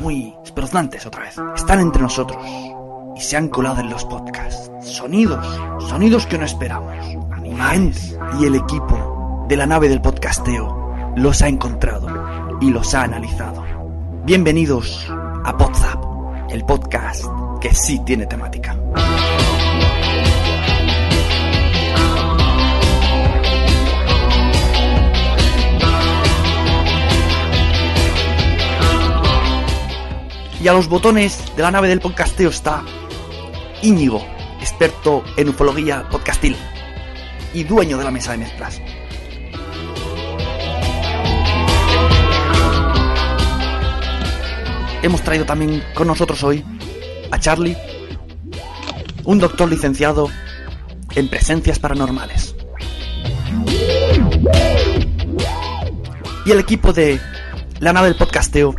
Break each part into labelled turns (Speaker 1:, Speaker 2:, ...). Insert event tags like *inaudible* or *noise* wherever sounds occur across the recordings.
Speaker 1: muy espeluznantes otra vez. Están entre nosotros y se han colado en los podcasts. Sonidos, sonidos que no esperamos. Animales. Y el equipo de la nave del podcasteo los ha encontrado y los ha analizado. Bienvenidos a Podzap, el podcast que sí tiene temática. Y a los botones de la nave del podcasteo está Íñigo, experto en ufología podcastil y dueño de la mesa de mezclas. Hemos traído también con nosotros hoy a Charlie, un doctor licenciado en presencias paranormales. Y el equipo de la nave del podcasteo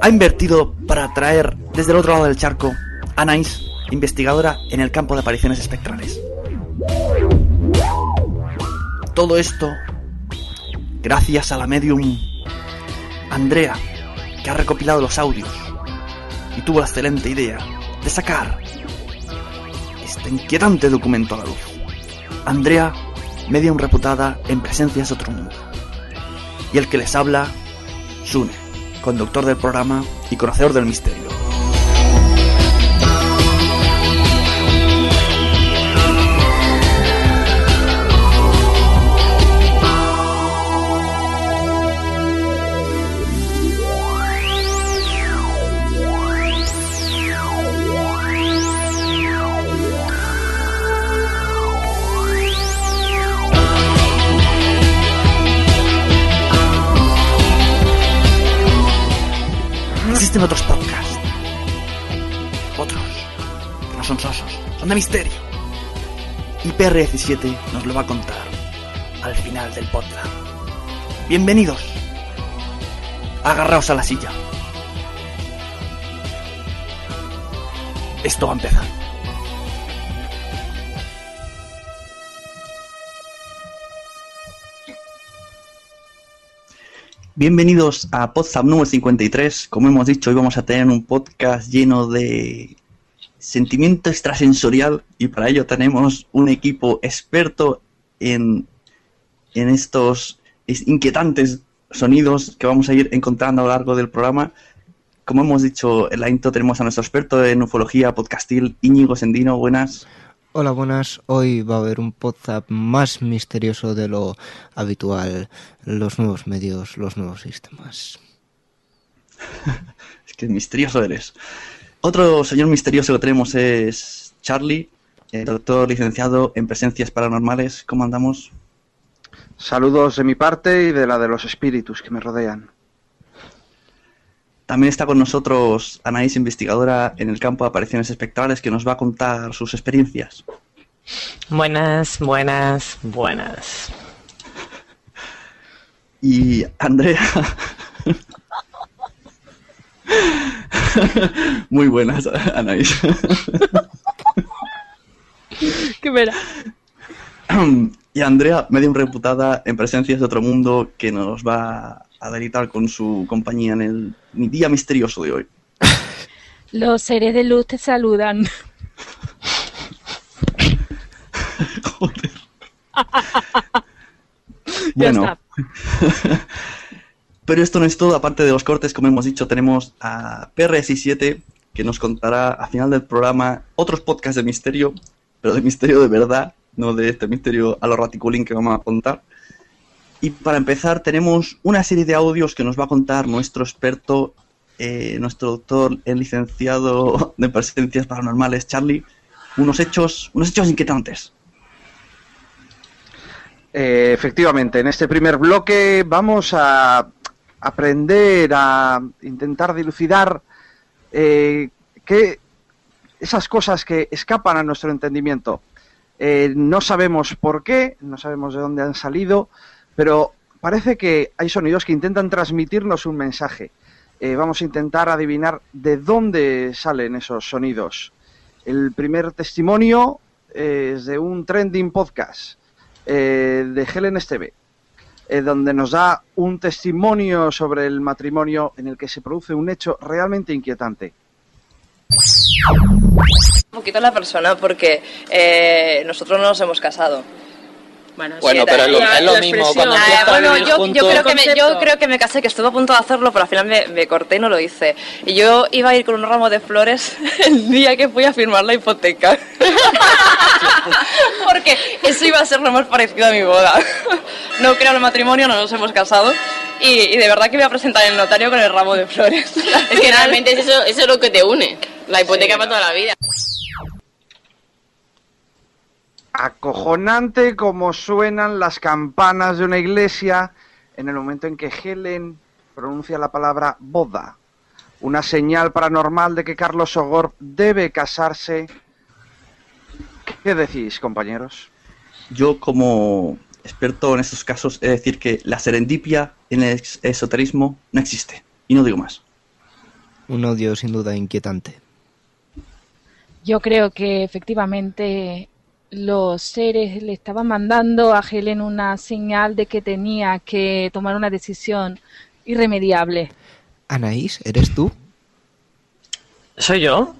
Speaker 1: ha invertido para traer desde el otro lado del charco a Nice, investigadora en el campo de apariciones espectrales. Todo esto gracias a la medium Andrea, que ha recopilado los audios y tuvo la excelente idea de sacar este inquietante documento a la luz. Andrea, medium reputada en presencias de otro mundo. Y el que les habla, Sune conductor del programa y conocedor del misterio. Misterio. Y PR17 nos lo va a contar al final del podcast. Bienvenidos. Agarraos a la silla. Esto va a empezar. Bienvenidos a Podzap número 53. Como hemos dicho, hoy vamos a tener un podcast lleno de sentimiento extrasensorial y para ello tenemos un equipo experto en, en estos inquietantes sonidos que vamos a ir encontrando a lo largo del programa. Como hemos dicho en la intro, tenemos a nuestro experto en ufología podcastil, Íñigo Sendino. Buenas.
Speaker 2: Hola, buenas. Hoy va a haber un podcast más misterioso de lo habitual. Los nuevos medios, los nuevos sistemas. *laughs*
Speaker 1: es que misterioso eres. Otro señor misterioso que tenemos es Charlie, el doctor licenciado en presencias paranormales. ¿Cómo andamos?
Speaker 3: Saludos de mi parte y de la de los espíritus que me rodean.
Speaker 1: También está con nosotros Anaís, investigadora en el campo de apariciones espectrales, que nos va a contar sus experiencias.
Speaker 4: Buenas, buenas, buenas.
Speaker 1: Y Andrea. *laughs* Muy buenas, Anaís.
Speaker 4: Qué vera. *clears throat*
Speaker 1: Y Andrea, medium reputada en presencias de otro mundo, que nos va a deleitar con su compañía en el día misterioso de hoy.
Speaker 5: Los seres de luz te saludan. *laughs*
Speaker 1: Joder. *laughs*
Speaker 4: Ya
Speaker 1: Bueno.
Speaker 4: está.
Speaker 1: Pero esto no es todo, aparte de los cortes, como hemos dicho, tenemos a PRS7 que nos contará al final del programa otros podcasts de misterio, pero de misterio de verdad, no de este misterio a lo raticulín que vamos a contar. Y para empezar tenemos una serie de audios que nos va a contar nuestro experto, eh, nuestro doctor, el licenciado de presencias paranormales, Charlie, unos hechos, unos hechos inquietantes.
Speaker 3: Eh, efectivamente, en este primer bloque vamos a aprender a intentar dilucidar eh, que esas cosas que escapan a nuestro entendimiento. Eh, no sabemos por qué, no sabemos de dónde han salido, pero parece que hay sonidos que intentan transmitirnos un mensaje. Eh, vamos a intentar adivinar de dónde salen esos sonidos. El primer testimonio es de un trending podcast de Helen Esteve, eh, donde nos da un testimonio sobre el matrimonio en el que se produce un hecho realmente inquietante.
Speaker 6: Un poquito la persona porque eh, nosotros no nos hemos casado. Bueno,
Speaker 7: Bueno, pero es lo- es lo mismo, cuando
Speaker 6: Ah, bueno, yo,
Speaker 7: juntos-
Speaker 6: yo creo que me, yo
Speaker 7: Concepto.
Speaker 6: creo que me casé, que estuve a punto de hacerlo, pero al final me, me corté y no lo hice. Y yo iba a ir con un ramo de flores *laughs* el día que fui a firmar la hipoteca. *laughs* Porque eso iba a ser lo más parecido a mi boda. No creo en el matrimonio, no nos hemos casado. Y, y de verdad que voy a presentar el notario con el ramo de flores. *laughs*
Speaker 8: Es que realmente es eso, eso es lo que te une. La hipoteca para toda la vida.
Speaker 3: Acojonante como suenan las campanas de una iglesia en el momento en que Helen pronuncia la palabra boda. Una señal paranormal de que Carlos Sogor debe casarse. ¿Qué decís, compañeros?
Speaker 1: Yo, como experto en estos casos, he de decir que la serendipia en el esoterismo no existe. Y no digo más.
Speaker 2: Un odio sin duda inquietante.
Speaker 5: Yo creo que efectivamente los seres le estaban mandando a Helen una señal de que tenía que tomar una decisión irremediable.
Speaker 2: Anaís, ¿eres tú?
Speaker 4: ¿Soy yo?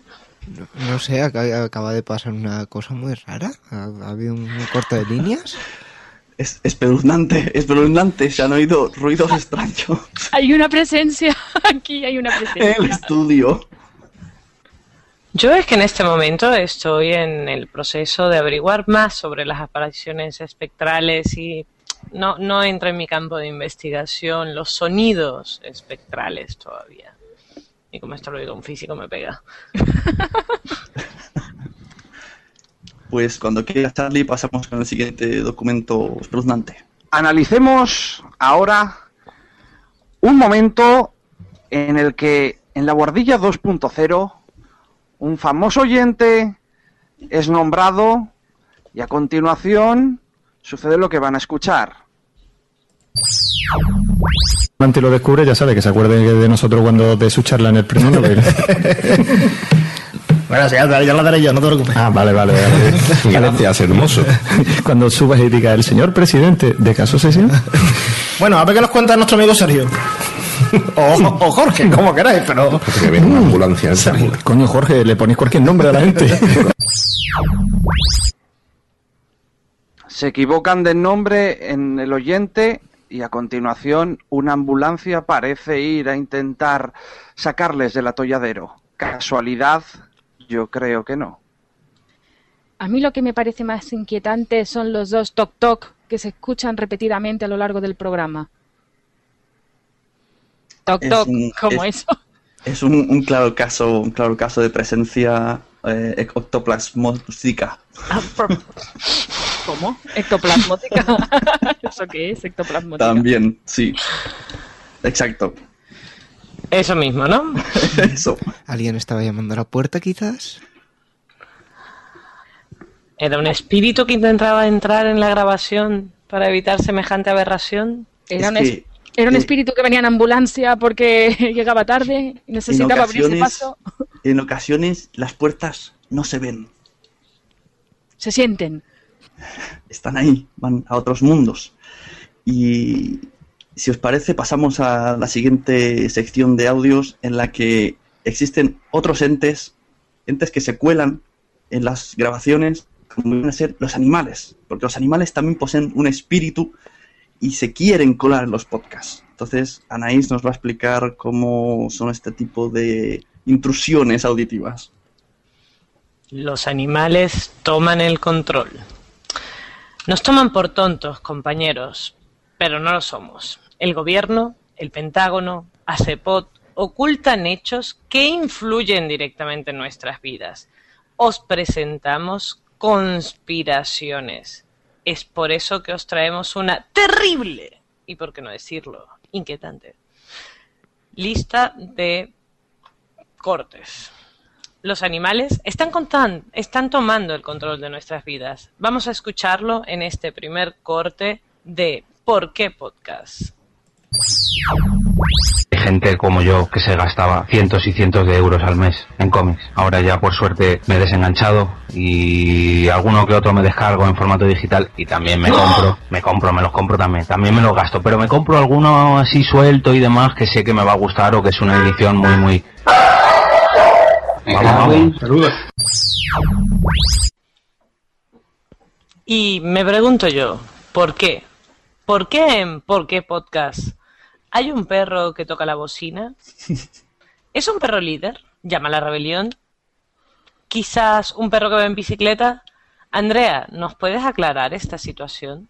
Speaker 2: No, no sé, acaba de pasar una cosa muy rara. ¿Ha, ha habido un corte de líneas?
Speaker 1: Es espeluznante, espeluznante. Se han oído ruidos extraños
Speaker 5: Hay una presencia aquí, hay una
Speaker 1: en *laughs* el
Speaker 5: presencia.
Speaker 1: estudio.
Speaker 4: Yo es que en este momento estoy en el proceso de averiguar más sobre las apariciones espectrales y no, no entra en mi campo de investigación los sonidos espectrales todavía. Y como esto lo digo un físico me pega. *laughs*
Speaker 1: Pues cuando quiera Charlie pasamos con el siguiente documento espeluznante.
Speaker 3: Analicemos ahora un momento en el que en la guardilla 2.0 un famoso oyente es nombrado y a continuación sucede lo que van a escuchar.
Speaker 9: Manti lo descubre, ya sabe que se acuerde de nosotros cuando de su charla en el premio *laughs* Nobel.
Speaker 10: Bueno, sí, ya, ya lo daré yo, no te preocupes.
Speaker 9: Ah, vale, vale, vale. Gracias, hermoso. *laughs* Cuando subas y digas, el señor presidente de caso sesión.
Speaker 10: Bueno, a ver qué nos cuenta nuestro amigo Sergio. *laughs* O, o Jorge, como queráis, pero.
Speaker 9: Que viene una ambulancia. Coño, Jorge, le ponéis cualquier nombre a la gente. *laughs*
Speaker 3: Se equivocan de nombre en el oyente y a continuación una ambulancia parece ir a intentar sacarles del atolladero. ¿Casualidad? Yo creo que no.
Speaker 5: A mí lo que me parece más inquietante son los dos toc toc que se escuchan repetidamente a lo largo del programa. Toc
Speaker 1: Es
Speaker 5: toc, como
Speaker 1: es-
Speaker 5: eso.
Speaker 1: Es un, un claro caso, un claro caso de presencia eh, ectoplasmótica. *laughs*
Speaker 5: ¿Cómo? Ectoplasmótica. *laughs* ¿Eso qué es? Ectoplasmótica.
Speaker 1: También, sí. Exacto.
Speaker 4: Eso mismo, ¿no? *laughs*
Speaker 1: Eso.
Speaker 2: ¿Alguien estaba llamando a la puerta quizás?
Speaker 4: ¿Era un espíritu que intentaba entrar en la grabación para evitar semejante aberración?
Speaker 5: Era un, era un espíritu que venía en ambulancia porque *laughs* llegaba tarde y necesitaba abrirse paso.
Speaker 1: En ocasiones las puertas no se ven,
Speaker 5: Se sienten.
Speaker 1: están ahí, van a otros mundos. Y si os parece, pasamos a la siguiente sección de audios en la que existen otros entes, entes que se cuelan en las grabaciones, como vienen a ser los animales, porque los animales también poseen un espíritu y se quieren colar en los podcasts. Entonces, Anaís nos va a explicar cómo son este tipo de intrusiones auditivas.
Speaker 4: Los animales toman el control. Nos toman por tontos, compañeros, pero no lo somos. El gobierno, el Pentágono, ACEPOT ocultan hechos que influyen directamente en nuestras vidas. os presentamos conspiraciones. Es por eso que os traemos una terrible, y por qué no decirlo, inquietante, lista de cortes. Los animales están, contan- están tomando el control de nuestras vidas. Vamos a escucharlo en este primer corte de ¿Por qué podcast?
Speaker 11: Hay gente como yo que se gastaba cientos y cientos de euros al mes en cómics. Ahora ya por suerte me he desenganchado y alguno que otro me descargo en formato digital y también me compro, me compro, me los compro también, también me los gasto, pero me compro alguno así suelto y demás que sé que me va a gustar o que es una edición muy muy... Vamos, vamos.
Speaker 4: Y me pregunto yo, ¿por qué? ¿Por qué en ¿Por qué podcast hay un perro que toca la bocina? *laughs* ¿Es un perro líder? ¿Llama a la rebelión? ¿Quizás un perro que va en bicicleta? Andrea, ¿nos puedes aclarar esta situación?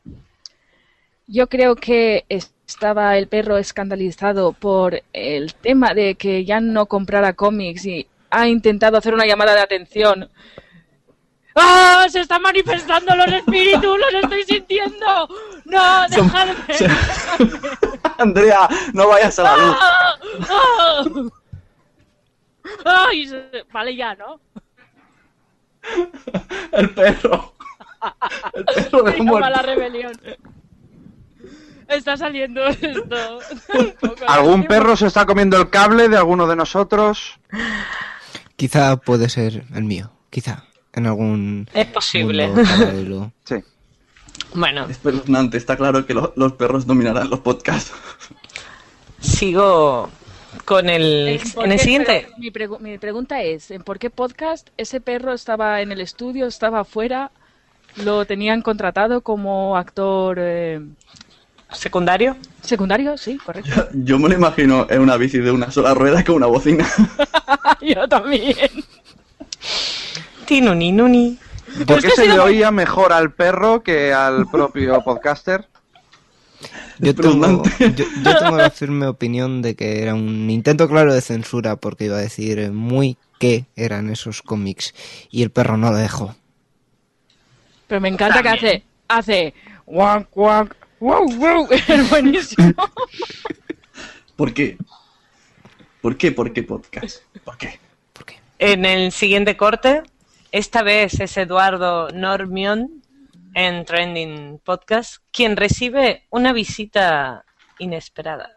Speaker 5: Yo creo que estaba el perro escandalizado por el tema de que ya no comprara cómics y ha intentado hacer una llamada de atención. ¡Ah! ¡Se están manifestando los espíritus! ¡Los estoy sintiendo! ¡No! ¡Dejadme! *laughs*
Speaker 1: Andrea, no vayas a la luz.
Speaker 5: ¡Ah! ¡Ah! ¡Ay! se- Vale, ya, ¿no? *laughs*
Speaker 1: El perro. El perro *laughs* de muerte.
Speaker 5: la rebelión. Está saliendo esto.
Speaker 3: ¿Algún perro se está comiendo el cable de alguno de nosotros?
Speaker 2: Quizá puede ser el mío, quizá. En algún.
Speaker 4: Es posible.
Speaker 2: mundo. *laughs*
Speaker 3: Sí.
Speaker 4: Bueno,
Speaker 1: Espeluznante, está claro que lo- los perros dominarán los podcasts. *laughs*
Speaker 4: sigo con el...
Speaker 5: ¿Por
Speaker 4: En el siguiente...
Speaker 5: Pero Mi, pregu- mi pregunta es, ¿en por qué podcast ese perro estaba en el estudio, estaba afuera, lo tenían contratado como actor eh,
Speaker 4: ¿Secundario?
Speaker 5: secundario? Sí, correcto.
Speaker 1: Yo me lo imagino en una bici de una sola rueda con una bocina. *laughs*
Speaker 5: Yo también.
Speaker 4: Tinuni, nuni.
Speaker 3: ¿Por qué se le oía mejor al perro que al propio *laughs* podcaster?
Speaker 2: Yo tengo, yo, yo tengo la firme opinión de que era un intento claro de censura porque iba a decir muy qué eran esos cómics y el perro no lo dejó.
Speaker 5: Pero me encanta que hace, hace, guac, guac, wow, wow, *laughs* es buenísimo.
Speaker 1: ¿Por qué? ¿Por qué? ¿Por qué podcast? ¿Por qué?
Speaker 4: En el siguiente corte, esta vez es Eduardo Normion en Trending Podcast, quien recibe una visita inesperada.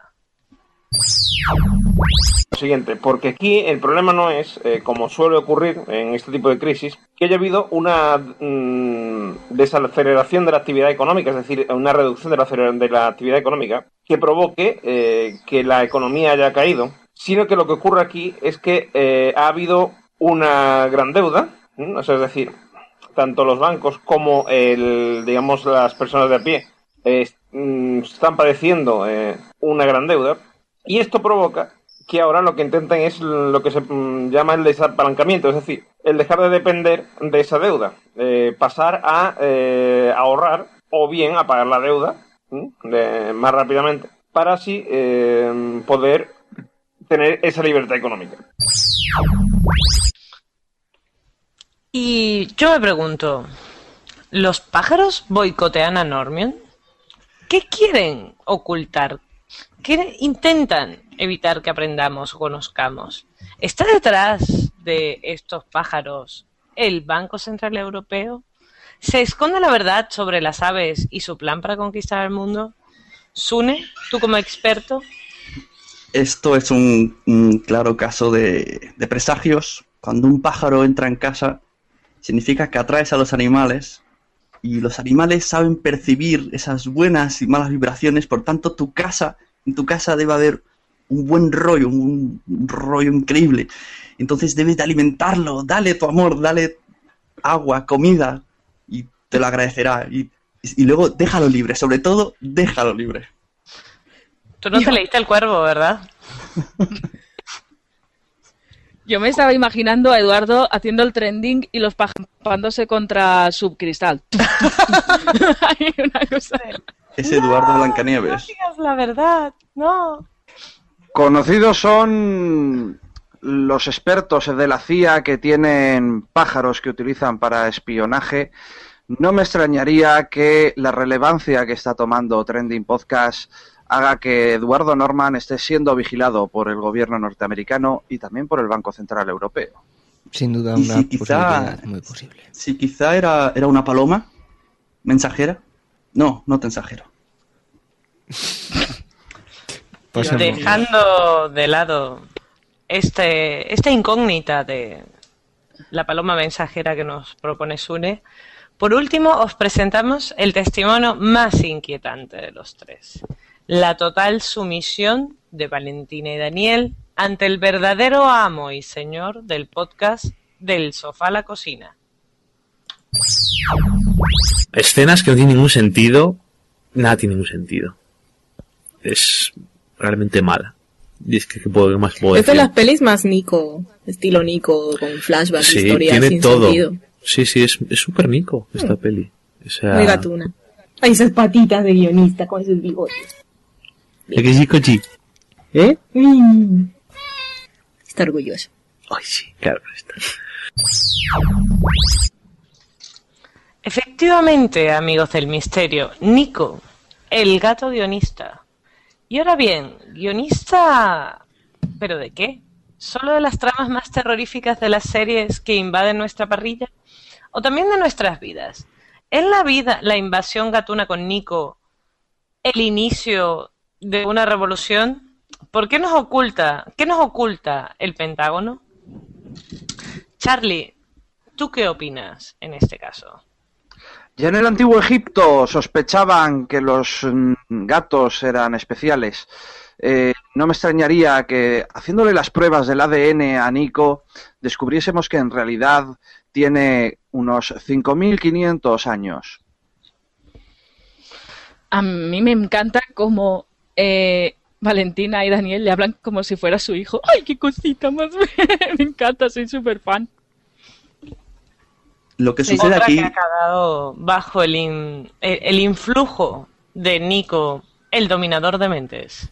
Speaker 12: Siguiente, porque aquí el problema no es, eh, como suele ocurrir en este tipo de crisis, que haya habido una mm, desaceleración de la actividad económica, es decir, una reducción de la, de la actividad económica que provoque eh, que la economía haya caído, sino que lo que ocurre aquí es que eh, ha habido una gran deuda, ¿m? o sea, es decir, tanto los bancos como el, digamos, las personas de a pie mm, están padeciendo eh, una gran deuda y esto provoca que ahora lo que intentan es lo que se mm, llama el desapalancamiento, es decir, el dejar de depender de esa deuda, eh, pasar a eh, ahorrar o bien a pagar la deuda más rápidamente para así poder tener esa libertad económica.
Speaker 4: Y yo me pregunto, ¿los pájaros boicotean a Normion? ¿Qué quieren ocultar? ¿Qué intentan evitar que aprendamos o conozcamos? ¿Está detrás de estos pájaros el Banco Central Europeo? ¿Se esconde la verdad sobre las aves y su plan para conquistar el mundo? Sune, tú como experto,
Speaker 1: Esto es un, claro caso de presagios. Cuando un pájaro entra en casa, significa que atraes a los animales y los animales saben percibir esas buenas y malas vibraciones. Por tanto, tu casa, en tu casa debe haber un buen rollo, un, un rollo increíble. Entonces debes de alimentarlo, dale tu amor, dale agua, comida y te lo agradecerá. Y, y luego déjalo libre, sobre todo déjalo libre.
Speaker 4: tú no te leíste el cuervo, ¿verdad? *laughs*
Speaker 5: Yo me estaba imaginando a Eduardo haciendo el trending y los pándose contra subcristal. *laughs* Hay una cosa.
Speaker 1: Es Eduardo Blancanieves.
Speaker 4: digas la verdad, no.
Speaker 3: Conocidos son los expertos de la CIA que tienen pájaros que utilizan para espionaje, no me extrañaría que la relevancia que está tomando Trending Podcast haga que Eduardo Norman esté siendo vigilado por el gobierno norteamericano y también por el Banco Central Europeo.
Speaker 2: Sin duda, una
Speaker 1: si quizá,
Speaker 2: muy posible.
Speaker 1: si quizá era, era una paloma mensajera. No, no mensajero. *laughs*
Speaker 2: Pasemos.
Speaker 4: Dejando de lado este, esta incógnita de la paloma mensajera que nos propone Sune, por último os presentamos el testimonio más inquietante de los tres. La total sumisión de Valentina y Daniel ante el verdadero amo y señor del podcast Del sofá a la cocina.
Speaker 13: Escenas que no tienen ningún sentido. Nada tiene ningún sentido. Es realmente mala. Y es que, ¿qué, puedo, qué más puedo
Speaker 14: Es de las pelis más Nico, estilo Nico, con flashbacks,
Speaker 13: Sí,
Speaker 14: historias
Speaker 13: tiene
Speaker 14: sin
Speaker 13: todo.
Speaker 14: sentido.
Speaker 13: Sí, sí, es es súper Nico esta peli. O sea,
Speaker 14: Muy gatuna. Ay, esas patitas de guionista con esos bigotes.
Speaker 13: ¿De qué chico, chi?
Speaker 14: ¿Eh? Mm. Está orgulloso.
Speaker 13: Ay, sí, claro. Está.
Speaker 4: Efectivamente, amigos del misterio, Nico, el gato guionista. Y ahora bien, guionista... ¿Pero de qué? ¿Solo de las tramas más terroríficas de las series que invaden nuestra parrilla? ¿O también de nuestras vidas? ¿Es la vida, la invasión gatuna con Nico, el inicio de una revolución? ¿Por qué nos oculta, qué nos oculta el Pentágono? Charlie, ¿tú qué opinas en este caso?
Speaker 3: Ya en el antiguo Egipto sospechaban que los mm, gatos eran especiales. Eh, no me extrañaría que, haciéndole las pruebas del ADN a Nico, descubriésemos que en realidad tiene unos 5.500 años.
Speaker 5: A mí me encanta como eh, Valentina y Daniel le hablan como si fuera su hijo. ¡Ay, qué cosita más! *laughs* me encanta, soy súper fan.
Speaker 1: Lo que
Speaker 4: Sí,
Speaker 1: sucede
Speaker 4: otra
Speaker 1: aquí.
Speaker 4: que ha quedado bajo el, in- el, el influjo de Nico, el dominador de mentes.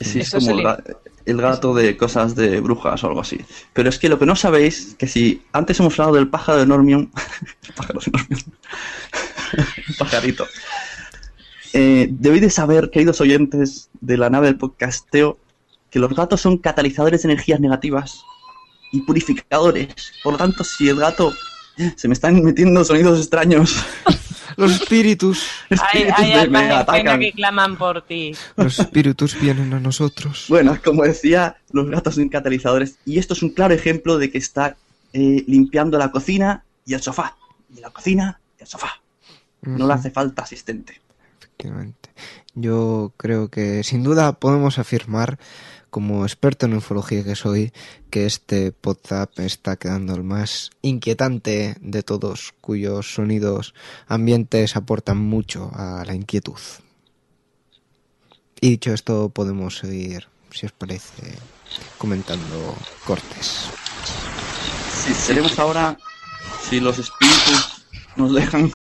Speaker 1: Sí, es
Speaker 4: Eso
Speaker 1: como
Speaker 4: el-
Speaker 1: el, ga- el gato de cosas de brujas o algo así. Pero es que lo que no sabéis, que si antes hemos hablado del pájaro de Normion, el *laughs* pájaro de Normion, un *laughs* pajarito, eh, debéis de saber, queridos oyentes de la nave del podcasteo, que los gatos son catalizadores de energías negativas y purificadores. Por lo tanto, si el gato se me están metiendo sonidos extraños, *laughs*
Speaker 2: Los espíritus.
Speaker 4: Hay,
Speaker 1: espíritus
Speaker 4: hay
Speaker 1: me-
Speaker 4: almas
Speaker 1: me
Speaker 4: en pena
Speaker 1: atacan.
Speaker 4: que claman por ti.
Speaker 2: Los espíritus vienen a nosotros.
Speaker 1: Bueno, como decía, los gatos son catalizadores y esto es un claro ejemplo de que está eh, limpiando la cocina y el sofá. Y la cocina y el sofá. No le hace falta asistente.
Speaker 2: Efectivamente. Yo creo que sin duda podemos afirmar, como experto en ufología que soy, que este WhatsApp está quedando el más inquietante de todos, cuyos sonidos ambientes aportan mucho a la inquietud. Y dicho esto, podemos seguir, si os parece, comentando cortes.
Speaker 1: Sí, seremos ahora, si los espíritus nos dejan.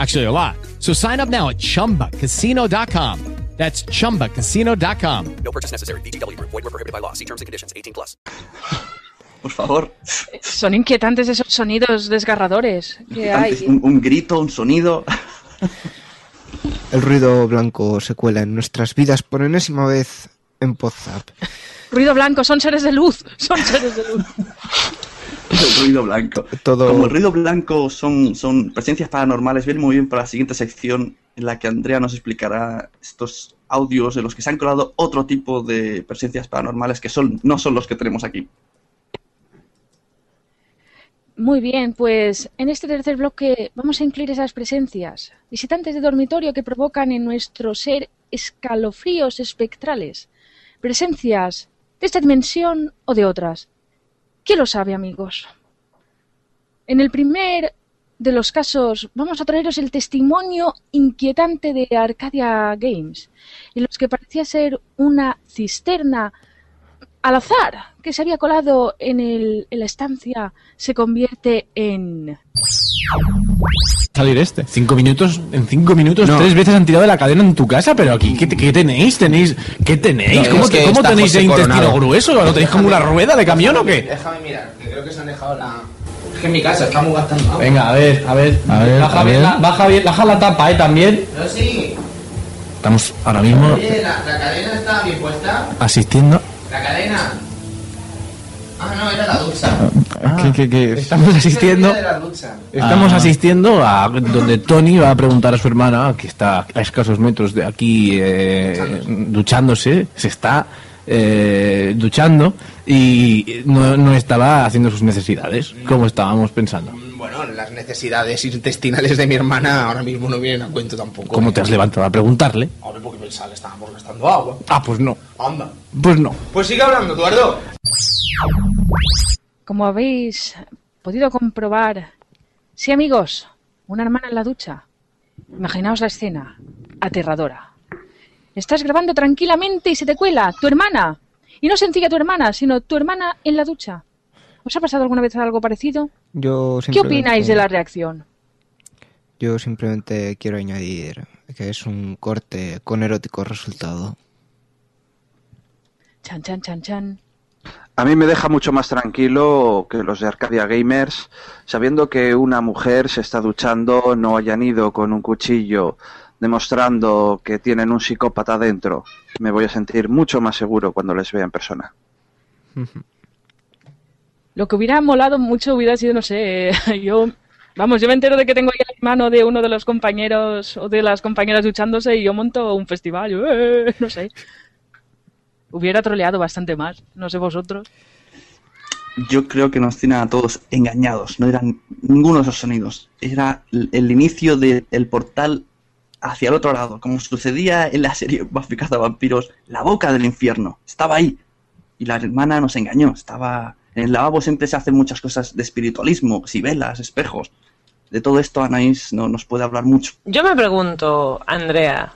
Speaker 15: Actually, a lot. So sign up now at chumbacasino.com. That's chumbacasino.com.
Speaker 16: No purchase necessary. VGW Group. Void were prohibited by law. See terms and conditions. 18 plus. *laughs*
Speaker 1: Por favor,
Speaker 5: Son inquietantes esos sonidos desgarradores que hay.
Speaker 1: un, un grito, un sonido. *laughs*
Speaker 2: El ruido blanco se cuela en nuestras vidas por enésima vez en WhatsApp.
Speaker 5: Ruido blanco, son seres de luz. Son seres de luz. *laughs* *laughs*
Speaker 1: El ruido blanco.
Speaker 2: Todo-
Speaker 1: Como el ruido blanco son, son presencias paranormales, viene muy bien para la siguiente sección en la que Andrea nos explicará estos audios en los que se han colado otro tipo de presencias paranormales que son, no son los que tenemos aquí.
Speaker 5: Muy bien, pues en este tercer bloque vamos a incluir esas presencias, visitantes de dormitorio que provocan en nuestro ser escalofríos espectrales, presencias de esta dimensión o de otras. ¿Quién lo sabe, amigos? En el primer de los casos vamos a traeros el testimonio inquietante de Arcadia Games, en los que parecía ser una cisterna al azar que se había colado en, el, en la estancia se convierte en...
Speaker 9: Salir este. Cinco minutos, en cinco minutos,
Speaker 2: No.
Speaker 9: tres veces han tirado de la cadena en tu casa, pero aquí, ¿qué, qué tenéis? ¿Tenéis? ¿Qué tenéis?
Speaker 2: No,
Speaker 9: ¿Cómo,
Speaker 2: es
Speaker 9: te-
Speaker 2: que
Speaker 9: cómo
Speaker 2: está
Speaker 9: tenéis
Speaker 2: José
Speaker 9: el intestino
Speaker 2: Coronado.
Speaker 9: grueso? ¿Lo tenéis como una rueda de camión o qué?
Speaker 10: Déjame mirar, que creo que se han dejado la. Es que en mi casa estamos gastando agua.
Speaker 9: Venga, a ver, a ver.
Speaker 10: A ver,
Speaker 9: baja,
Speaker 10: a
Speaker 9: bien
Speaker 10: ver.
Speaker 9: La, baja bien, baja la tapa, eh, también.
Speaker 10: Pero sí.
Speaker 9: Estamos ahora mismo
Speaker 10: Oye, la, la cadena está bien puesta.
Speaker 9: asistiendo.
Speaker 10: La cadena. Ah, no, era la ducha.
Speaker 9: ¿Qué- qué- qué? Estamos asistiendo.
Speaker 10: De la ducha.
Speaker 9: Estamos
Speaker 10: Ah.
Speaker 9: asistiendo a donde Tony va a preguntar a su hermana, que está a escasos metros de aquí eh, duchándose, se está eh, duchando y no, no estaba haciendo sus necesidades, como estábamos pensando.
Speaker 10: Bueno, las necesidades intestinales de mi hermana ahora mismo no vienen a cuento tampoco.
Speaker 9: ¿Cómo te has levantado a preguntarle?
Speaker 10: Hombre, porque pensaba que estábamos gastando agua.
Speaker 9: Ah, pues no.
Speaker 10: Anda.
Speaker 9: Pues no.
Speaker 10: Pues sigue hablando, Eduardo.
Speaker 5: Como habéis podido comprobar, sí amigos, una hermana en la ducha. Imaginaos la escena, aterradora. Estás grabando tranquilamente y se te cuela tu hermana. Y no sencilla tu hermana, sino tu hermana en la ducha. ¿Os ha pasado alguna vez algo parecido?
Speaker 2: Yo
Speaker 5: ¿Qué
Speaker 2: simplemente-
Speaker 5: opináis de la reacción?
Speaker 2: Yo simplemente quiero añadir que es un corte con erótico resultado.
Speaker 5: Chan, chan, chan, chan.
Speaker 3: A mí me deja mucho más tranquilo que los de Arcadia Gamers, sabiendo que una mujer se está duchando, no hayan ido con un cuchillo demostrando que tienen un psicópata dentro. Me voy a sentir mucho más seguro cuando les vea en persona. *laughs*
Speaker 5: Lo que hubiera molado mucho hubiera sido, no sé, *laughs* yo... Vamos, yo me entero de que tengo ahí el hermano de uno de los compañeros o de las compañeras duchándose y yo monto un festival, "Eh", no sé. Hubiera troleado bastante más, no sé vosotros.
Speaker 1: Yo creo que nos tienen a todos engañados. No eran ninguno de esos sonidos. Era el, el inicio del portal hacia el otro lado. Como sucedía en la serie *laughs* Buffy Vampiros, la boca del infierno. Estaba ahí. Y la hermana nos engañó. Estaba. En el lavabo siempre se hacen muchas cosas de espiritualismo, si velas, espejos. De todo esto Anaís no nos puede hablar mucho.
Speaker 4: Yo me pregunto, Andrea,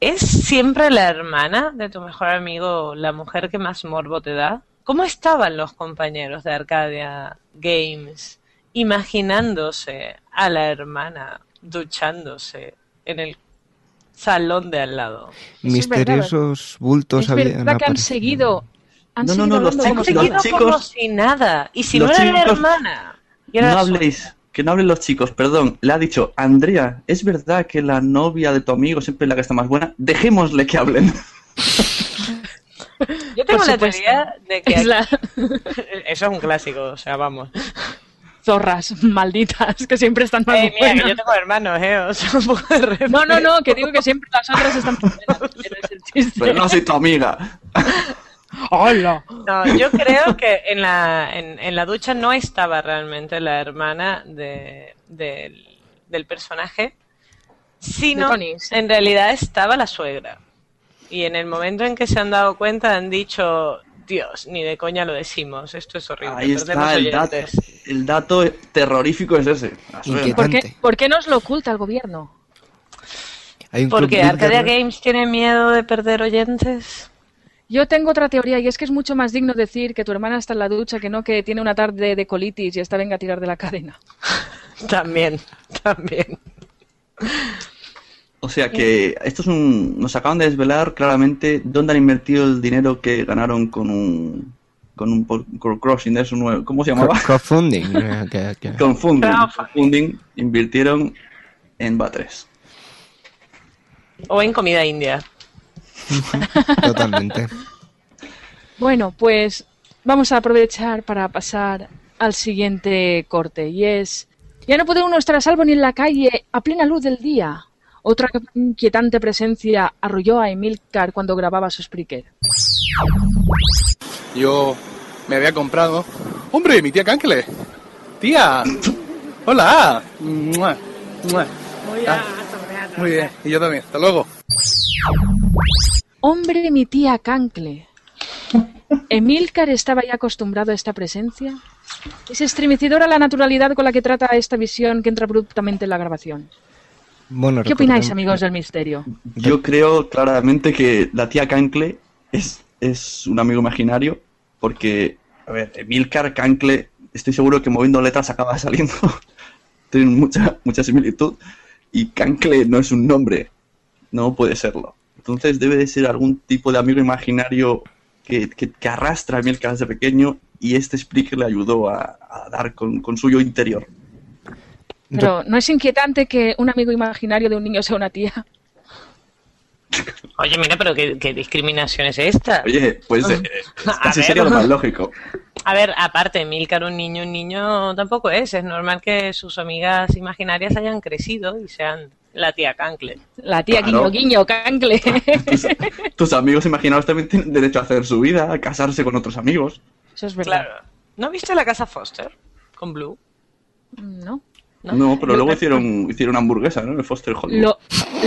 Speaker 4: ¿es siempre la hermana de tu mejor amigo la mujer que más morbo te da? ¿Cómo estaban los compañeros de Arcadia Games imaginándose a la hermana duchándose en el salón de al lado?
Speaker 2: Misteriosos bultos
Speaker 5: Es
Speaker 2: habían
Speaker 5: verdad que han
Speaker 2: aparecido.
Speaker 5: seguido. Han
Speaker 1: No, no, no, los chicos- los chicos-
Speaker 5: nada.
Speaker 4: como si nada. Y si no era la
Speaker 1: chicos-
Speaker 4: hermana. era
Speaker 1: No habléis, que no hablen los chicos, perdón. Le ha dicho, Andrea, ¿es verdad que la novia de tu amigo siempre es la que está más buena? Dejémosle que hablen. *laughs*
Speaker 4: Yo tengo la teoría de que
Speaker 5: Es la- *laughs*
Speaker 4: eso es un clásico, o sea, vamos.
Speaker 5: Zorras malditas que siempre están más
Speaker 4: Eh, mira, que
Speaker 5: buenas.
Speaker 4: yo tengo hermanos, eh, o sea, *laughs* un poco de.
Speaker 5: No, no, no, que digo que siempre las otras están más buenas.
Speaker 1: Pero no soy tu amiga.
Speaker 5: ¡Hola!
Speaker 4: No, yo creo que en la, en, en la ducha no estaba realmente la hermana de, del, del personaje, sino
Speaker 5: De Tony, sí.
Speaker 4: en realidad estaba la suegra. Y en el momento en que se han dado cuenta han dicho, Dios, ni de coña lo decimos, esto es horrible.
Speaker 1: Ahí
Speaker 4: perdemos
Speaker 1: está el dato.
Speaker 4: oyentes".
Speaker 1: El dato terrorífico es ese.
Speaker 5: ¿Por qué, ¿Por qué nos lo oculta el gobierno?
Speaker 4: Porque Arcadia. Games tiene miedo de perder oyentes.
Speaker 5: Yo tengo otra teoría y es que es mucho más digno decir que tu hermana está en la ducha que no que tiene una tarde de colitis y está venga a tirar de la cadena. *laughs*
Speaker 4: También, también.
Speaker 1: O sea que esto es un. Nos acaban de desvelar claramente dónde han invertido el dinero que ganaron con un. Con un con crossing, es un nuevo. ¿Cómo se llamaba?
Speaker 2: Cro- Crowdfunding. eh, *laughs*
Speaker 1: Con funding. Funding invirtieron en Batres.
Speaker 4: O en comida india. *laughs*
Speaker 2: Totalmente.
Speaker 5: Bueno, pues vamos a aprovechar para pasar al siguiente corte y es ya no puede uno estar a salvo ni en la calle a plena luz del día. Otra inquietante presencia arrolló a Emilcar cuando grababa su Spreaker.
Speaker 17: Yo me había comprado. ¡Hombre, mi tía Cankle! ¡Tía! ¡Hola! ¡Mua! ¡Mua!
Speaker 14: Voy
Speaker 17: a Muy bien, y yo también. Hasta luego.
Speaker 5: Hombre, mi tía Cancle. Emilcar estaba ya acostumbrado a esta presencia. Es estremecedora la naturalidad con la que trata esta visión que entra abruptamente en la grabación.
Speaker 2: Bueno,
Speaker 5: ¿Qué opináis, amigos del misterio?
Speaker 1: Yo creo claramente que la tía Cancle es, es un amigo imaginario, porque, a ver, Emilcar Cancle, estoy seguro que moviendo letras acaba saliendo. *laughs* Tienen mucha, mucha similitud. Y Cancle no es un nombre, no puede serlo. Entonces debe de ser algún tipo de amigo imaginario que, que, que arrastra a Emilcar desde pequeño y este Spreaker le ayudó a, a dar con, con su yo interior.
Speaker 5: Pero ¿no es inquietante que un amigo imaginario de un niño sea una tía? *laughs*
Speaker 4: Oye, mira, pero ¿qué, qué discriminación es esta?
Speaker 1: Oye, pues eh, *laughs*
Speaker 4: A
Speaker 1: casi
Speaker 4: ver.
Speaker 1: sería lo más lógico. *laughs*
Speaker 4: A ver, aparte, Milcar un niño, un niño tampoco es. Es normal que sus amigas imaginarias hayan crecido y sean la tía Cancle.
Speaker 5: La tía
Speaker 1: Claro.
Speaker 5: guiño guiño, Cancle.
Speaker 1: Tus amigos imaginados también tienen derecho a hacer su vida, a casarse con otros amigos.
Speaker 5: Eso es verdad.
Speaker 4: Claro. ¿No viste la casa Foster con Blue?
Speaker 5: No.
Speaker 1: No, pero luego hicieron, hicieron hamburguesa, ¿no? En Foster Hollywood.
Speaker 5: Lo,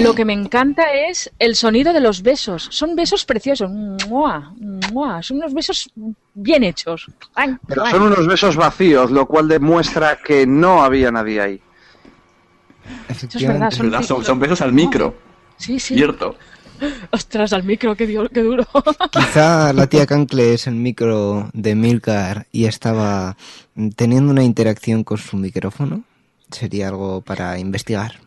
Speaker 5: lo que me encanta es el sonido de los besos. Son besos preciosos. ¡Mua! ¡Mua! Son unos besos bien hechos. ¡Ay!
Speaker 3: Pero son unos besos vacíos, lo cual demuestra que no había nadie ahí.
Speaker 5: Eso es verdad.
Speaker 1: Es
Speaker 5: Son,
Speaker 1: verdad, son, son besos al micro.
Speaker 5: Sí, sí.
Speaker 1: Cierto.
Speaker 5: Ostras, al micro, qué, dio- qué duro. *laughs*
Speaker 2: Quizá la tía Cancle es el micro de Milcar y estaba teniendo una interacción con su micrófono. Sería algo para investigar.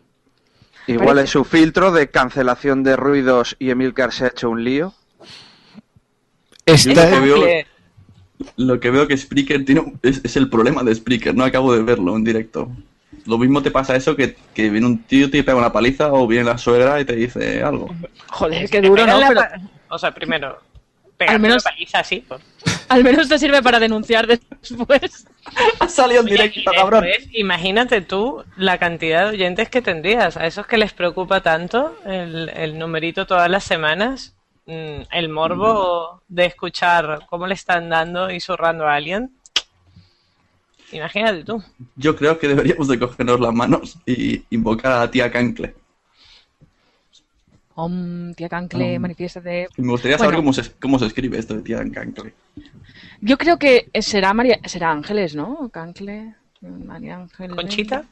Speaker 3: Igual es su filtro de cancelación de ruidos y Emilcar se ha hecho un lío.
Speaker 1: Lo que veo, lo que veo que Spreaker tiene es el problema de Spreaker, no acabo de verlo en directo. Lo mismo te pasa eso que, que viene un tío y te pega una paliza o viene la suegra y te dice algo.
Speaker 5: Joder, qué duro, ¿no? Pero
Speaker 4: O sea, primero, pegarle
Speaker 5: Al menos-
Speaker 4: una paliza así. pues.
Speaker 5: al menos te sirve para denunciar después. *laughs*
Speaker 1: Ha salido en
Speaker 4: directo, cabrón. imagínate tú la cantidad de oyentes que tendrías. A esos que les preocupa tanto el, el numerito todas las semanas, mm, el morbo de escuchar cómo le están dando y zurrando a alguien. Imagínate tú.
Speaker 1: Yo creo que deberíamos de cogernos las manos y invocar a la tía Cancle.
Speaker 5: Om, tía Cancle,
Speaker 1: Om.
Speaker 5: manifiéstate.
Speaker 1: Me gustaría saber
Speaker 5: Bueno,
Speaker 1: cómo se, cómo se escribe esto de tía Cancle.
Speaker 5: Yo creo que será María, será Ángeles, ¿no? Cancle, María Ángeles.
Speaker 4: ¿Conchita?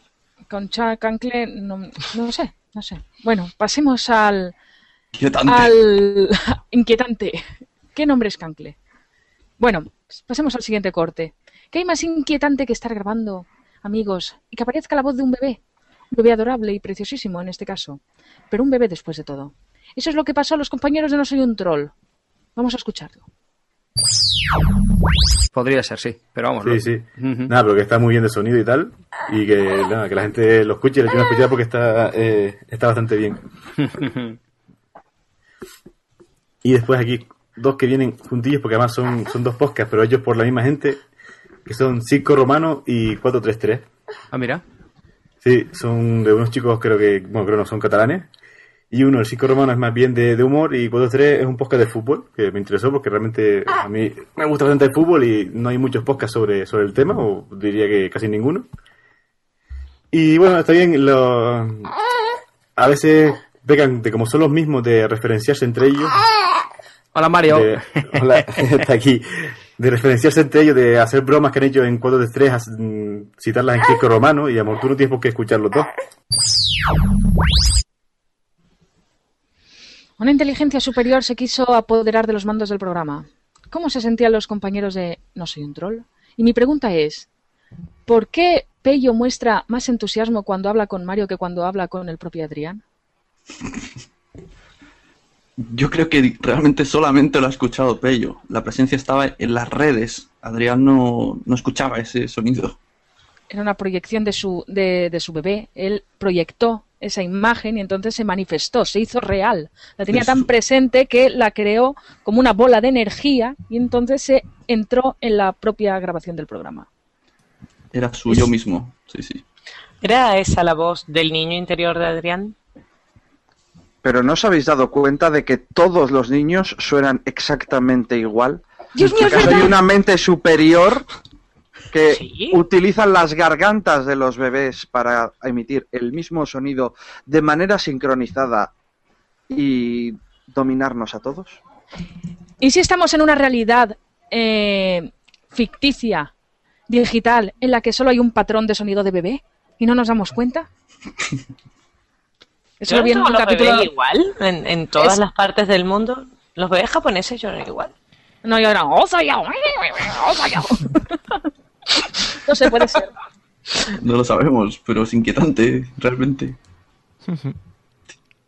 Speaker 5: Concha, Cancle, no, no sé, no sé. Bueno, pasemos al,
Speaker 1: Inquietante.
Speaker 5: al *laughs* inquietante. ¿Qué nombre es Cancle? Bueno, pasemos al siguiente corte. ¿Qué hay más inquietante que estar grabando, amigos, y que aparezca la voz de un bebé? Un bebé adorable y preciosísimo en este caso. Pero un bebé después de todo. Eso es lo que pasó a los compañeros de No Soy un Troll. Vamos a escucharlo.
Speaker 18: Podría ser, sí, pero vamos.
Speaker 19: Sí,
Speaker 18: ¿no?
Speaker 19: sí. Nada, pero que está muy bien de sonido y tal. Y que, nada, que la gente lo escuche y le tiene una escuchar porque está, eh, está bastante bien. *laughs* Y después aquí dos que vienen juntillos porque además son, son dos podcasts, pero ellos por la misma gente, que son Circo Romano y 433.
Speaker 18: Ah, mira.
Speaker 19: Sí, son de unos chicos, creo que, bueno, creo no son catalanes. Y uno, el Circo Romano, es más bien de, de humor y 433 es un podcast de fútbol, que me interesó porque realmente a mí me gusta bastante el fútbol y no hay muchos podcasts sobre, sobre el tema, o diría que casi ninguno. Y bueno, está bien, lo, a veces pegan de como son los mismos de referenciarse entre ellos.
Speaker 18: Hola Mario.
Speaker 19: De- hola, *laughs* está aquí. De referenciarse entre ellos, de hacer bromas que han hecho en 4 de 3, citarlas en Circo Romano, y amor, tú no tienes por qué escuchar los dos.
Speaker 5: Una inteligencia superior se quiso apoderar de los mandos del programa. ¿Cómo se sentían los compañeros de No soy un troll? Y mi pregunta es, ¿por qué Pello muestra más entusiasmo cuando habla con Mario que cuando habla con el propio Adrián?
Speaker 1: Yo creo que realmente solamente lo ha escuchado Pello. La presencia estaba en las redes. Adrián no, no escuchaba ese sonido.
Speaker 5: Era una proyección de su, de, de su bebé. Él proyectó esa imagen y entonces se manifestó, se hizo real. La tenía tan presente que la creó como una bola de energía y entonces se entró en la propia grabación del programa.
Speaker 1: Era suyo mismo. Sí, sí.
Speaker 4: ¿Era esa la voz del niño interior de Adrián?
Speaker 3: Pero ¿no os habéis dado cuenta de que todos los niños suenan exactamente igual?
Speaker 5: Dios mío, es
Speaker 3: ¿Acaso hay una mente superior que utilizan las gargantas de los bebés para emitir el mismo sonido de manera sincronizada y dominarnos a todos?
Speaker 5: ¿Y si estamos en una realidad eh, ficticia, digital, en la que solo hay un patrón de sonido de bebé y no nos damos cuenta? *laughs* Eso lo vi en un
Speaker 4: los
Speaker 5: capítulo.
Speaker 4: bebés igual, en, en todas
Speaker 5: Es-
Speaker 4: las partes del mundo. Los bebés japoneses lloran igual.
Speaker 5: No, era. "Osa ya, osa ya". No sé, puede ser.
Speaker 1: No lo sabemos, pero es inquietante, realmente.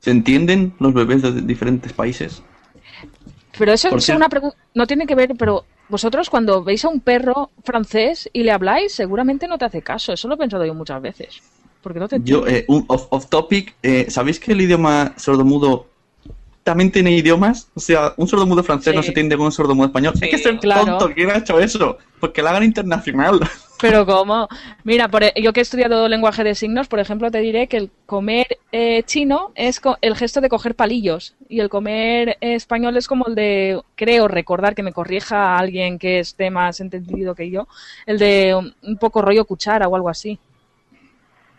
Speaker 1: ¿Se entienden los bebés de diferentes países?
Speaker 5: Pero eso es una pregunta. No tiene que ver, pero vosotros cuando veis a un perro francés y le habláis, seguramente no te hace caso. Eso lo he pensado yo muchas veces. Porque no te
Speaker 1: Yo, eh, un off, off topic, eh, ¿sabéis que el idioma sordomudo también tiene idiomas? O sea, un sordomudo francés no
Speaker 5: Sí.
Speaker 1: se entiende con un sordomudo español. Hay que ser
Speaker 5: claro.
Speaker 1: tonto, ¿quién ha hecho eso? Porque la hagan internacional. *laughs*
Speaker 5: Pero cómo. Mira, por, e- yo que he estudiado lenguaje de signos, por ejemplo, te diré que el comer eh, chino es co- el gesto de coger palillos y el comer eh, español es como el de, creo recordar que me corrija alguien que esté más entendido que yo, el de un poco rollo cuchara o algo así.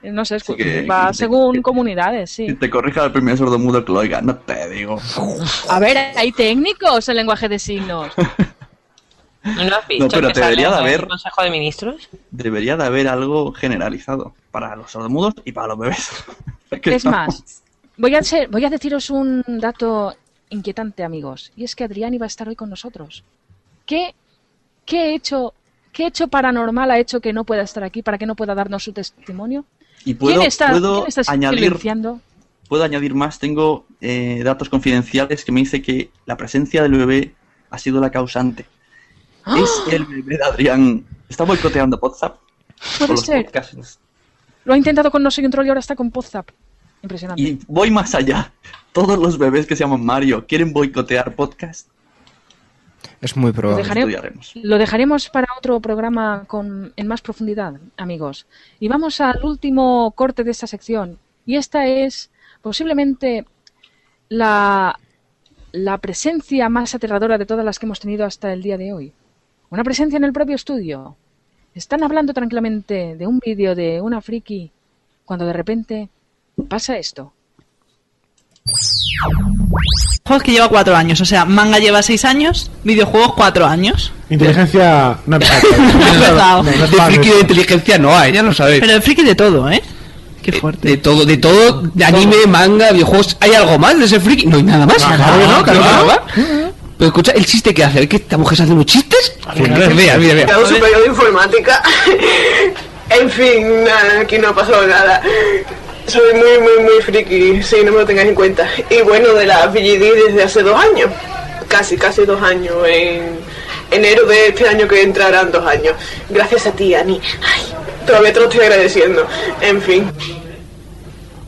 Speaker 5: No sé, es cu-
Speaker 1: que-
Speaker 5: va
Speaker 1: que-
Speaker 5: según comunidades, sí.
Speaker 1: Que te corrija el primer sordomudo que lo oiga, no te digo.
Speaker 5: A ver, hay técnicos en lenguaje de signos. *laughs*
Speaker 4: ¿No has visto
Speaker 1: No, pero
Speaker 4: que
Speaker 1: debería
Speaker 4: sale
Speaker 1: de haber-
Speaker 4: Consejo de Ministros?
Speaker 1: Debería de haber algo generalizado para los sordomudos y para los bebés. *laughs*
Speaker 5: Es
Speaker 1: estamos-
Speaker 5: más, voy a, ser- voy a deciros un dato inquietante, amigos. Y es que Adrián iba a estar hoy con nosotros. ¿Qué, qué, hecho, ¿Qué hecho paranormal ha hecho que no pueda estar aquí para que no pueda darnos su testimonio?
Speaker 1: Y puedo,
Speaker 5: ¿Quién está,
Speaker 1: puedo
Speaker 5: ¿quién está
Speaker 1: añadir puedo añadir más. Tengo eh, datos confidenciales que me dice que la presencia del bebé ha sido la causante.
Speaker 5: ¡Ah!
Speaker 1: Es el bebé de Adrián. Está boicoteando WhatsApp.
Speaker 5: Puede ser.
Speaker 1: podcasts.
Speaker 5: Lo ha intentado con No Soy un Troll y ahora está con Podzap. Impresionante.
Speaker 1: Y voy más allá. Todos los bebés que se llaman Mario quieren boicotear podcast.
Speaker 2: Es muy
Speaker 5: Lo,
Speaker 2: probable.
Speaker 5: dejaré- lo dejaremos para otro programa con, en más profundidad, amigos. Y vamos al último corte de esta sección. Y esta es posiblemente la, la presencia más aterradora de todas las que hemos tenido hasta el día de hoy. Una presencia en el propio estudio. Están hablando tranquilamente de un vídeo de una friki cuando de repente pasa esto.
Speaker 20: Juegos que lleva cuatro años, o sea, manga lleva seis años, videojuegos cuatro años.
Speaker 19: Inteligencia. No,
Speaker 20: empezado. *laughs*
Speaker 19: no, no es
Speaker 10: friki de inteligencia no hay, ya lo sabéis.
Speaker 20: Pero el friki de todo, ¿eh? Qué fuerte.
Speaker 10: De todo, de todo, de anime, manga, videojuegos. ¿Hay algo más de ese friki? No hay nada más.
Speaker 19: Ah, claro
Speaker 10: más. Pero escucha, el chiste que hace, ¿es que esta mujer se hace unos chistes? Mira, mira, mira.
Speaker 21: Grado superior de informática. *laughs* en fin, nada, aquí no ha pasado nada. Soy muy, muy, muy friki, sí, no me lo tengáis en cuenta. Y bueno, de la VGD desde hace dos años. Casi, casi dos años. En enero de este año que entrarán dos años. Gracias a ti, Ani. Ay, todavía te lo estoy agradeciendo. En fin.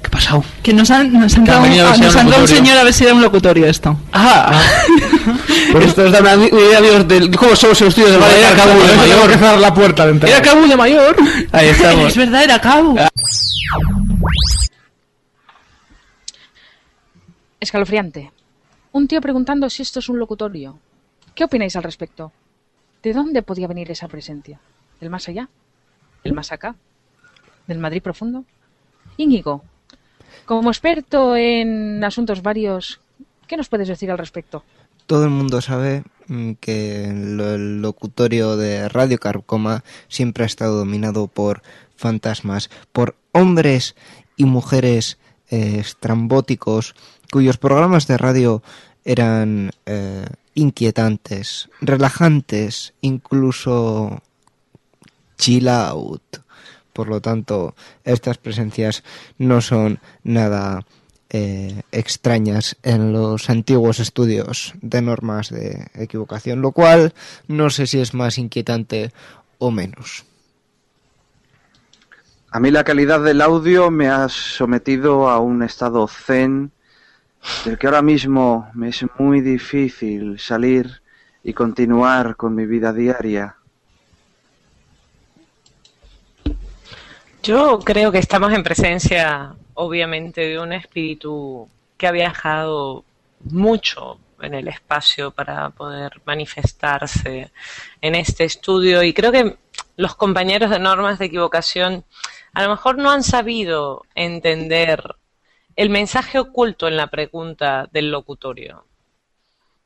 Speaker 10: ¿Qué ha pasado?
Speaker 20: Que nos han, nos han dado,
Speaker 10: si
Speaker 20: nos han
Speaker 10: un
Speaker 20: dado un señor a ver si era un locutorio esto.
Speaker 10: Ah, esto es de una idea, amigos, del. ¿Cómo somos los estudios de
Speaker 19: Vale,
Speaker 10: Era Cabu de
Speaker 19: tengo que
Speaker 10: mayor.
Speaker 19: cerrar la puerta de entrada.
Speaker 10: Era Cabu de mayor. Ahí estamos.
Speaker 20: Es verdad, era cabo.
Speaker 5: Escalofriante. Un tío preguntando si esto es un locutorio. ¿Qué opináis al respecto? ¿De dónde podía venir esa presencia? ¿Del más allá? ¿Del más acá? ¿Del Madrid profundo? Íñigo, como experto en asuntos varios, ¿qué nos puedes decir al respecto?
Speaker 2: Todo el mundo sabe mm, que el locutorio de Radio Carcoma siempre ha estado dominado por fantasmas, por hombres y mujeres eh, estrambóticos cuyos programas de radio eran eh, inquietantes, relajantes, incluso chill out. Por lo tanto, estas presencias no son nada eh, extrañas en los antiguos estudios de normas de equivocación, lo cual no sé si es más inquietante o menos.
Speaker 3: A mí la calidad del audio me ha sometido a un estado zen del que ahora mismo me es muy difícil salir y continuar con mi vida diaria.
Speaker 4: Yo creo que estamos en presencia, obviamente, de un espíritu que ha viajado mucho en el espacio para poder manifestarse en este estudio y creo que los compañeros de normas de equivocación a lo mejor no han sabido entender el mensaje oculto en la pregunta del locutorio.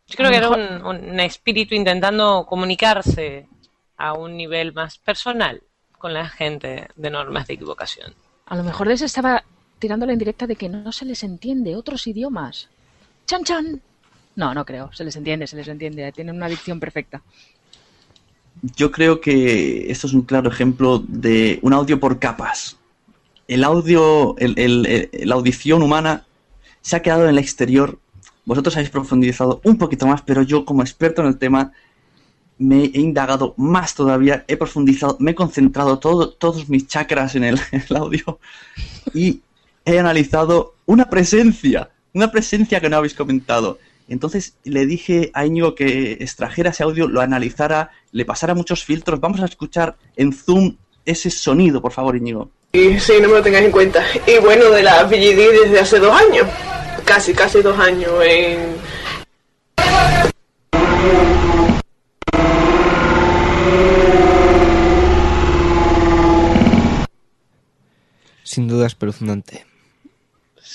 Speaker 4: Yo creo que era un, un espíritu intentando comunicarse a un nivel más personal con la gente de normas de equivocación.
Speaker 5: A lo mejor les estaba tirando la indirecta de que no se les entiende otros idiomas. ¡Chan, chan! No, no creo. Se les entiende, se les entiende. Tienen una dicción perfecta.
Speaker 1: Yo creo que esto es un claro ejemplo de un audio por capas. El audio, el- la audición humana se ha quedado en el exterior. Vosotros habéis profundizado un poquito más, pero yo como experto en el tema me he indagado más todavía, he profundizado, me he concentrado todo, todos mis chakras en el, en *laughs* el audio y he analizado una presencia, una presencia que no habéis comentado. Entonces le dije a Íñigo que extrajera ese audio, lo analizara, le pasara muchos filtros. Vamos a escuchar en Zoom ese sonido, por favor, Íñigo.
Speaker 21: Y sí, no me lo tengáis en cuenta. Y bueno, de la VGD desde hace dos años. Casi, casi dos años. En...
Speaker 2: Sin duda espeluznante.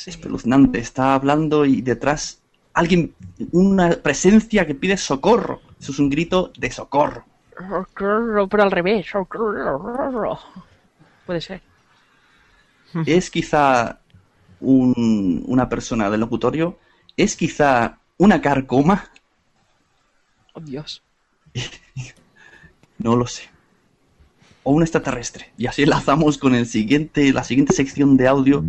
Speaker 1: Es espeluznante, está hablando y detrás alguien, una presencia que pide socorro. Eso es un grito de socorro.
Speaker 5: Pero al revés. Puede ser.
Speaker 1: Es quizá un- una persona del locutorio, es quizá una carcoma,
Speaker 5: Oh, Dios. *laughs*
Speaker 1: no lo sé. O un extraterrestre. Y así enlazamos con el siguiente, la siguiente sección de audios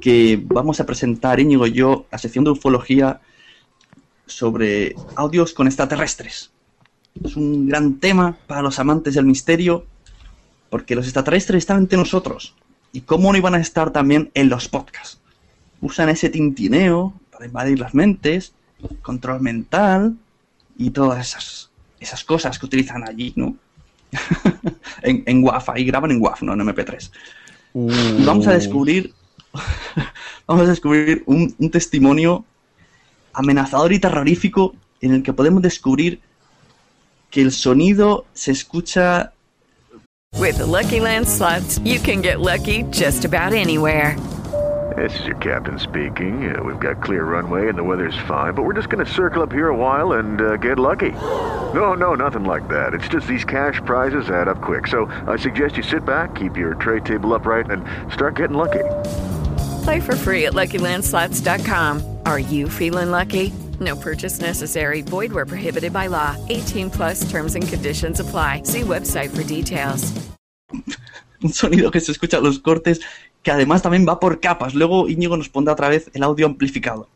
Speaker 1: que vamos a presentar Íñigo y yo, la sección de ufología sobre audios con extraterrestres. Es un gran tema para los amantes del misterio, porque los extraterrestres están entre nosotros. ¿Y cómo no iban a estar también en los podcasts? Usan ese tintineo para invadir las mentes, control mental y todas esas, esas cosas que utilizan allí, ¿no? *laughs* en, en WAF, ahí graban en WAF, no en MP3. Y vamos a descubrir, vamos a descubrir un, un testimonio amenazador y terrorífico en el que podemos descubrir que el sonido se escucha
Speaker 22: With the Lucky Land slots, you can get lucky just about anywhere.
Speaker 23: This is your captain speaking. Uh, we've got clear runway and the weather's fine, but we're just going to circle up here a while and uh, get lucky. No, no, nothing like that. It's just these cash prizes add up quick. So I suggest you sit back, keep your tray table upright, and start getting lucky.
Speaker 22: Play for free at LuckyLandSlots.com. Are you feeling lucky? No purchase necessary. Void where prohibited by law. 18 plus terms and conditions apply. See website for details. *laughs*
Speaker 1: un sonido que se escucha los cortes, que además también va por capas. Luego Íñigo nos pondrá otra vez el audio amplificado.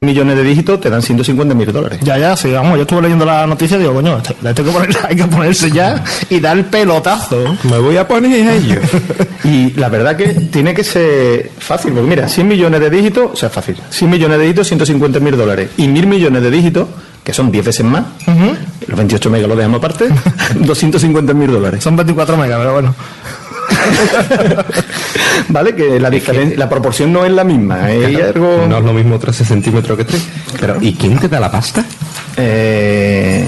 Speaker 10: Millones de dígitos te dan 150 mil dólares. Ya, ya, sí, vamos, yo estuve leyendo la noticia y digo, coño, este- le tengo que poner- hay que ponerse ya y dar el pelotazo.
Speaker 24: Me voy a poner a ello. *laughs*
Speaker 10: y la verdad que tiene que ser fácil, porque mira, 100 millones de dígitos, o sea, fácil, 100 millones de dígitos, 150 mil dólares. Y mil millones de dígitos, que son 10 veces más, los 28 megas los dejamos aparte, *laughs* 250 mil dólares. Son 24 megas, pero bueno. *laughs* vale, que la diferencia, la proporción no es la misma. ¿eh?
Speaker 24: Claro,
Speaker 10: algo...
Speaker 24: No es lo mismo 13 centímetros que 3.
Speaker 10: Pero,
Speaker 24: ¿Y quién te da la pasta?
Speaker 10: Eh,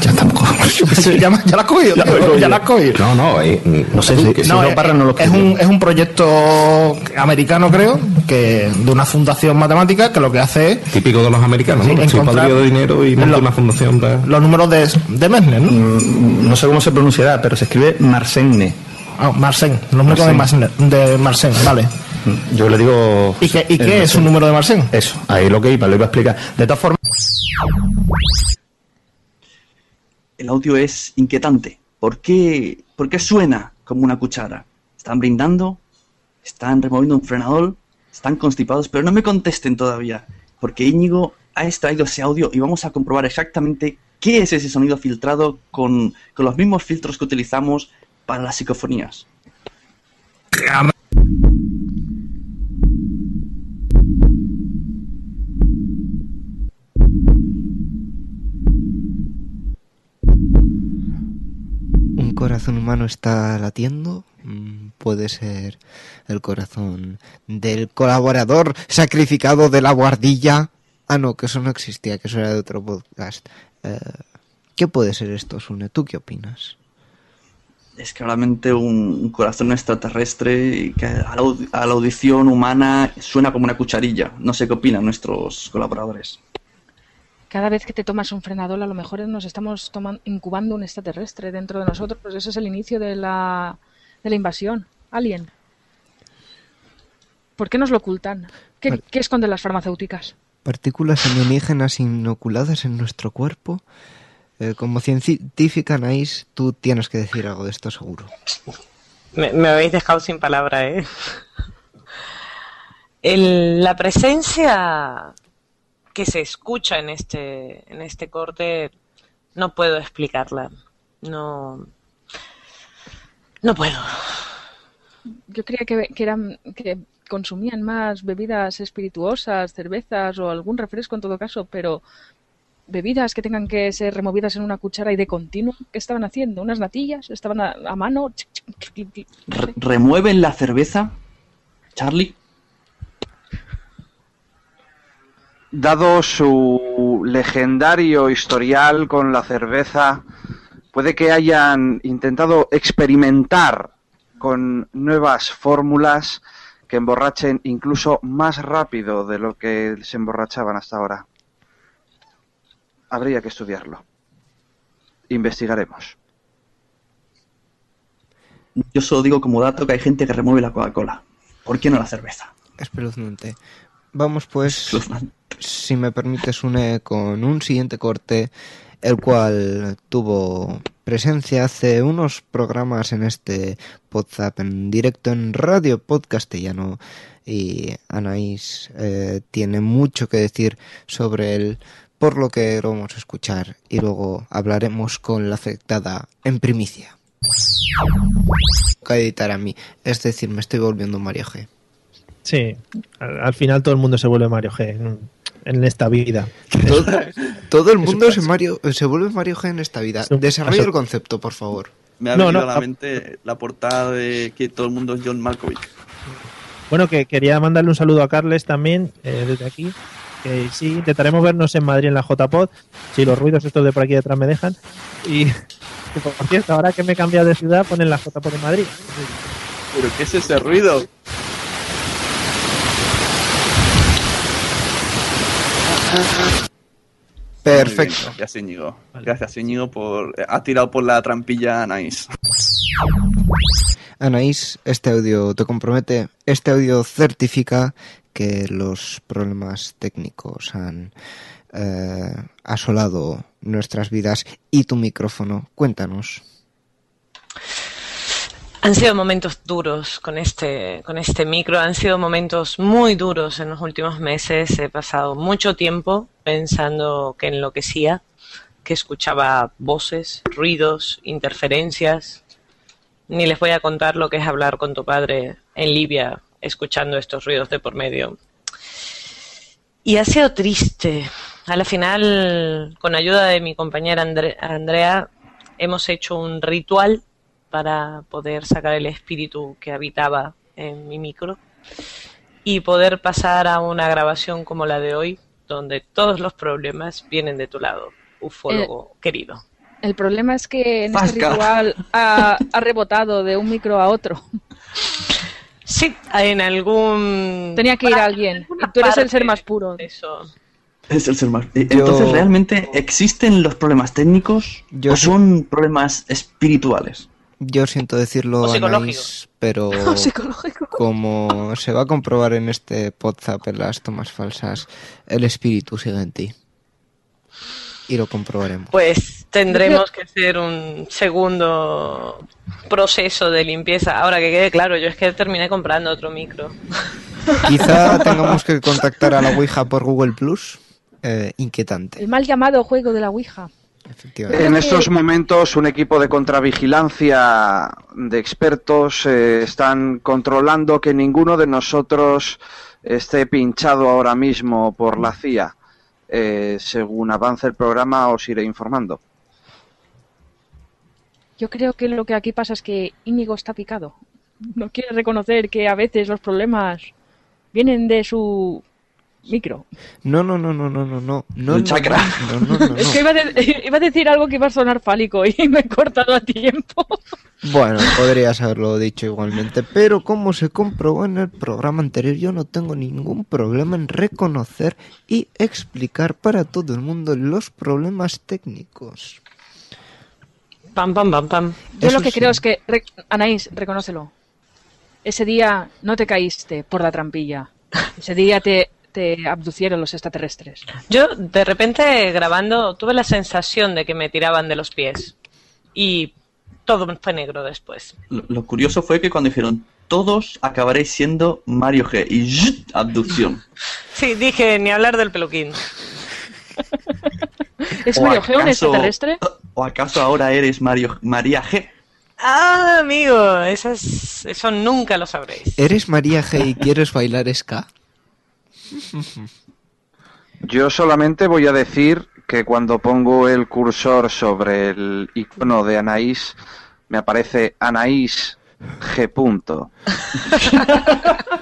Speaker 10: ya estamos. *laughs* ya, la has cogido, *laughs*
Speaker 24: Ya
Speaker 10: tío, la has cogido.
Speaker 24: No, no, eh,
Speaker 10: No sé si,
Speaker 24: que
Speaker 10: si
Speaker 24: no,
Speaker 10: no,
Speaker 24: eh,
Speaker 10: Parra no lo es, un, es un proyecto americano, creo, que de una fundación matemática que lo que hace es
Speaker 24: Típico de los americanos, ¿no?
Speaker 10: Sí,
Speaker 24: Soy
Speaker 10: encontrar
Speaker 24: de dinero y una fundación para...
Speaker 10: los números de, de Mesner, ¿no? Mm, no sé cómo se pronunciará, pero se escribe Marsenne. Ah, Marsen, los números de Marsen, de Marsen, vale.
Speaker 24: Yo le digo...
Speaker 10: ¿Y qué, y
Speaker 24: el
Speaker 10: qué es un número de Marsen?
Speaker 24: Eso, ahí lo que iba, lo iba a explicar. De todas formas...
Speaker 1: El audio es inquietante. ¿Por qué, ¿Por qué suena como una cuchara? ¿Están brindando? ¿Están removiendo un frenador? ¿Están constipados? Pero no me contesten todavía, porque Íñigo ha extraído ese audio y vamos a comprobar exactamente qué es ese sonido filtrado con, con los mismos filtros que utilizamos para las psicofonías.
Speaker 2: Un corazón humano está latiendo? Mm, Puede ser el corazón del colaborador sacrificado de la guardilla. Ah, no, que eso no existía, que eso era de otro podcast. Eh, ¿Qué puede ser esto, Sune? ¿Tú qué opinas?
Speaker 24: Es claramente un, un corazón extraterrestre y que a la, aud- a la audición humana suena como una cucharilla. No sé qué opinan nuestros colaboradores.
Speaker 5: Cada vez que te tomas un frenador, a lo mejor nos estamos toman- incubando un extraterrestre dentro de nosotros, pues ese es el inicio de la, de la invasión. Alien. ¿Por qué nos lo ocultan? ¿Qué,
Speaker 2: Vale.
Speaker 5: qué esconden las farmacéuticas?
Speaker 2: Partículas alienígenas inoculadas en nuestro cuerpo. Eh, como científica, Anaís, tú tienes que decir algo de esto seguro.
Speaker 4: Me, me habéis dejado sin palabra, ¿eh? El- la presencia que se escucha en este, en este corte no puedo explicarla. No. No puedo.
Speaker 5: Yo creía que, que eran que consumían más bebidas espirituosas, cervezas o algún refresco en todo caso, pero bebidas que tengan que ser removidas en una cuchara y de continuo, ¿qué estaban haciendo? ¿Unas natillas? ¿Estaban a, a mano?
Speaker 24: ¿Remueven la cerveza? Charlie.
Speaker 3: Dado su legendario historial con la cerveza, puede que hayan intentado experimentar con nuevas fórmulas que emborrachen incluso más rápido de lo que se emborrachaban hasta ahora. Habría que estudiarlo. Investigaremos.
Speaker 24: Yo solo digo como dato que hay gente que remueve la Coca-Cola. ¿Por qué no la cerveza?
Speaker 2: Espeluznante. Vamos pues, si me permites, une con un siguiente corte, el cual tuvo presencia hace unos programas en este WhatsApp en directo en Radio Podcastellano y Anaís eh, tiene mucho que decir sobre él, por lo que lo vamos a escuchar y luego hablaremos con la afectada en primicia. Que editar a mí, es decir, me estoy volviendo Mario G.
Speaker 25: Sí, al, al final todo el mundo se vuelve Mario G en, en esta vida.
Speaker 2: Todo, todo el mundo se, Mario, se vuelve Mario G en esta vida. Desarrolla el concepto, por favor.
Speaker 24: Me ha
Speaker 25: No,
Speaker 24: venido
Speaker 25: no,
Speaker 24: a la
Speaker 25: a-
Speaker 24: mente la portada de que todo el mundo es John Malkovich.
Speaker 25: Bueno, que quería mandarle un saludo a Carles también eh, desde aquí. Que sí, intentaremos vernos en Madrid en la JPod, si los ruidos estos de por aquí detrás me dejan. Y, por cierto, ahora que me he cambiado de ciudad, ponen la JPod en Madrid.
Speaker 24: ¿Pero qué es ese ruido?
Speaker 2: Perfecto.
Speaker 24: Bien, Gracias, Íñigo. Gracias, Íñigo, por... Ha tirado por la trampilla Nice.
Speaker 2: Anaís, este audio te compromete, este audio certifica que los problemas técnicos han eh, asolado nuestras vidas y tu micrófono. Cuéntanos.
Speaker 4: Han sido momentos duros con este, con este micro, han sido momentos muy duros en los últimos meses. He pasado mucho tiempo pensando que enloquecía, que escuchaba voces, ruidos, interferencias. Ni les voy a contar lo que es hablar con tu padre en Libia escuchando estos ruidos de por medio. Y ha sido triste. A la final, con ayuda de mi compañera Andre- Andrea, hemos hecho un ritual para poder sacar el espíritu que habitaba en mi micro y poder pasar a una grabación como la de hoy, donde todos los problemas vienen de tu lado, ufólogo querido.
Speaker 5: El problema es que en este
Speaker 4: Vasca.
Speaker 5: ritual ha, ha rebotado de un micro a otro. *laughs*
Speaker 4: Sí, en algún...
Speaker 5: Tenía que ir alguien. Y tú eres el ser más puro.
Speaker 4: Eso.
Speaker 24: Es el ser más... Entonces, ¿realmente existen los problemas técnicos o son problemas espirituales?
Speaker 2: Yo siento decirlo,
Speaker 24: O
Speaker 2: Anaís,
Speaker 24: psicológicos.
Speaker 2: pero *laughs*
Speaker 24: O psicológico.
Speaker 2: como se va a comprobar en este WhatsApp en las tomas falsas, el espíritu sigue en ti. Y lo comprobaremos.
Speaker 4: Pues tendremos que hacer un segundo proceso de limpieza. Ahora que quede claro, yo es que terminé comprando otro micro. *laughs*
Speaker 2: Quizá tengamos que contactar a la Ouija por Google Plus. Eh, inquietante,
Speaker 5: El mal llamado juego de la Ouija.
Speaker 3: En estos momentos, un equipo de contravigilancia de expertos eh, están controlando que ninguno de nosotros esté pinchado ahora mismo por la CIA. Eh, según avance el programa, os iré informando.
Speaker 5: Yo creo que lo que aquí pasa es que Íñigo está picado. No quiere reconocer que a veces los problemas vienen de su micro.
Speaker 2: No, no, no, no, no, no, no. no,
Speaker 1: chakra.
Speaker 2: No, no, no, no.
Speaker 5: Es que iba a, de- *laughs* iba a decir algo que iba a sonar fálico y *laughs* me he cortado a tiempo.
Speaker 2: Bueno, podrías haberlo dicho igualmente, pero como se comprobó en el programa anterior, yo no tengo ningún problema en reconocer y explicar para todo el mundo los problemas técnicos.
Speaker 4: Pam, pam, pam, pam.
Speaker 5: Yo
Speaker 2: Eso
Speaker 5: lo que
Speaker 2: sí.
Speaker 5: creo es que, re- Anaís, reconócelo. Ese día no te caíste por la trampilla. Ese día te, te abducieron los extraterrestres.
Speaker 4: Yo de repente grabando tuve la sensación de que me tiraban de los pies. Y todo fue negro después.
Speaker 1: Lo, lo curioso fue que cuando dijeron todos acabaréis siendo Mario G y ¡zzt! abducción. *laughs*
Speaker 4: Sí, dije, ni hablar del peluquín. *laughs*
Speaker 5: ¿Es
Speaker 1: ¿O
Speaker 5: Mario G un extraterrestre?
Speaker 1: ¿O acaso ahora eres Mario María G?
Speaker 4: Ah, amigo, eso, es- eso nunca lo sabréis.
Speaker 2: ¿Eres María G y quieres bailar ska? *laughs*
Speaker 3: Yo solamente voy a decir que cuando pongo el cursor sobre el icono de Anaís, me aparece Anaís G. punto. *laughs*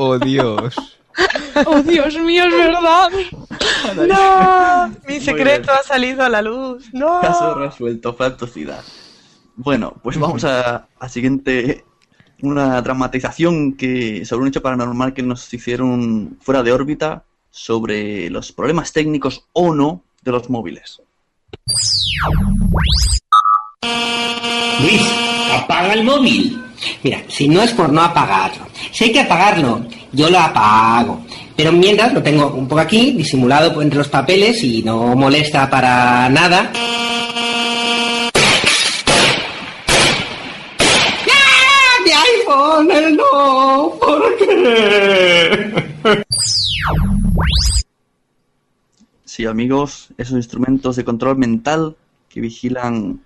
Speaker 2: Oh Dios. *laughs*
Speaker 5: ¡Oh, Dios mío, es verdad!
Speaker 4: No, mi secreto ha salido a la luz. No.
Speaker 1: Caso resuelto, factosidad. Bueno, pues vamos a, a siguiente. Una dramatización que sobre un hecho paranormal que nos hicieron fuera de órbita sobre los problemas técnicos o no de los móviles.
Speaker 26: Luis, apaga el móvil. Mira, si no es por no apagarlo, si hay que apagarlo, yo lo apago. Pero mientras lo tengo un poco aquí, disimulado entre los papeles y no molesta para nada. ¡Ah! ¡Mi iPhone! ¡El no! ¿Por qué?
Speaker 1: Sí, amigos, esos instrumentos de control mental que vigilan,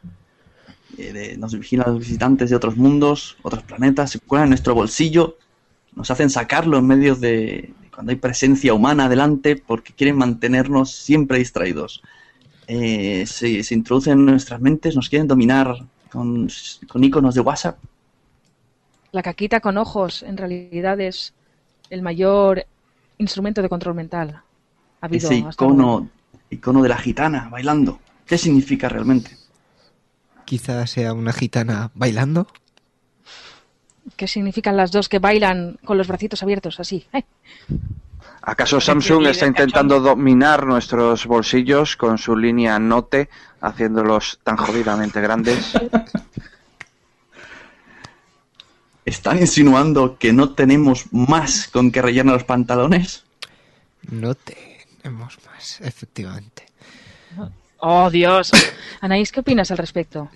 Speaker 1: eh, nos vigilan los visitantes de otros mundos, otros planetas, se cuelan en nuestro bolsillo, nos hacen sacarlo en medio de, cuando hay presencia humana delante porque quieren mantenernos siempre distraídos. Eh, se, se introducen en nuestras mentes, nos quieren dominar con, con iconos de WhatsApp.
Speaker 5: La caquita con ojos, en realidad, es el mayor instrumento de control mental. Ha habido
Speaker 1: Ese icono, icono de la gitana bailando. ¿Qué significa realmente?
Speaker 2: Quizás sea una gitana bailando.
Speaker 5: ¿Qué significan las dos que bailan con los bracitos abiertos así? ¡Eh!
Speaker 3: ¿Acaso Samsung está intentando dominar nuestros bolsillos con su línea Note, haciéndolos tan jodidamente grandes? *laughs*
Speaker 1: ¿Están insinuando que no tenemos más con que rellenar los pantalones?
Speaker 2: No tenemos más, efectivamente.
Speaker 5: ¡Oh, Dios! *laughs* Anaís, ¿qué opinas al respecto?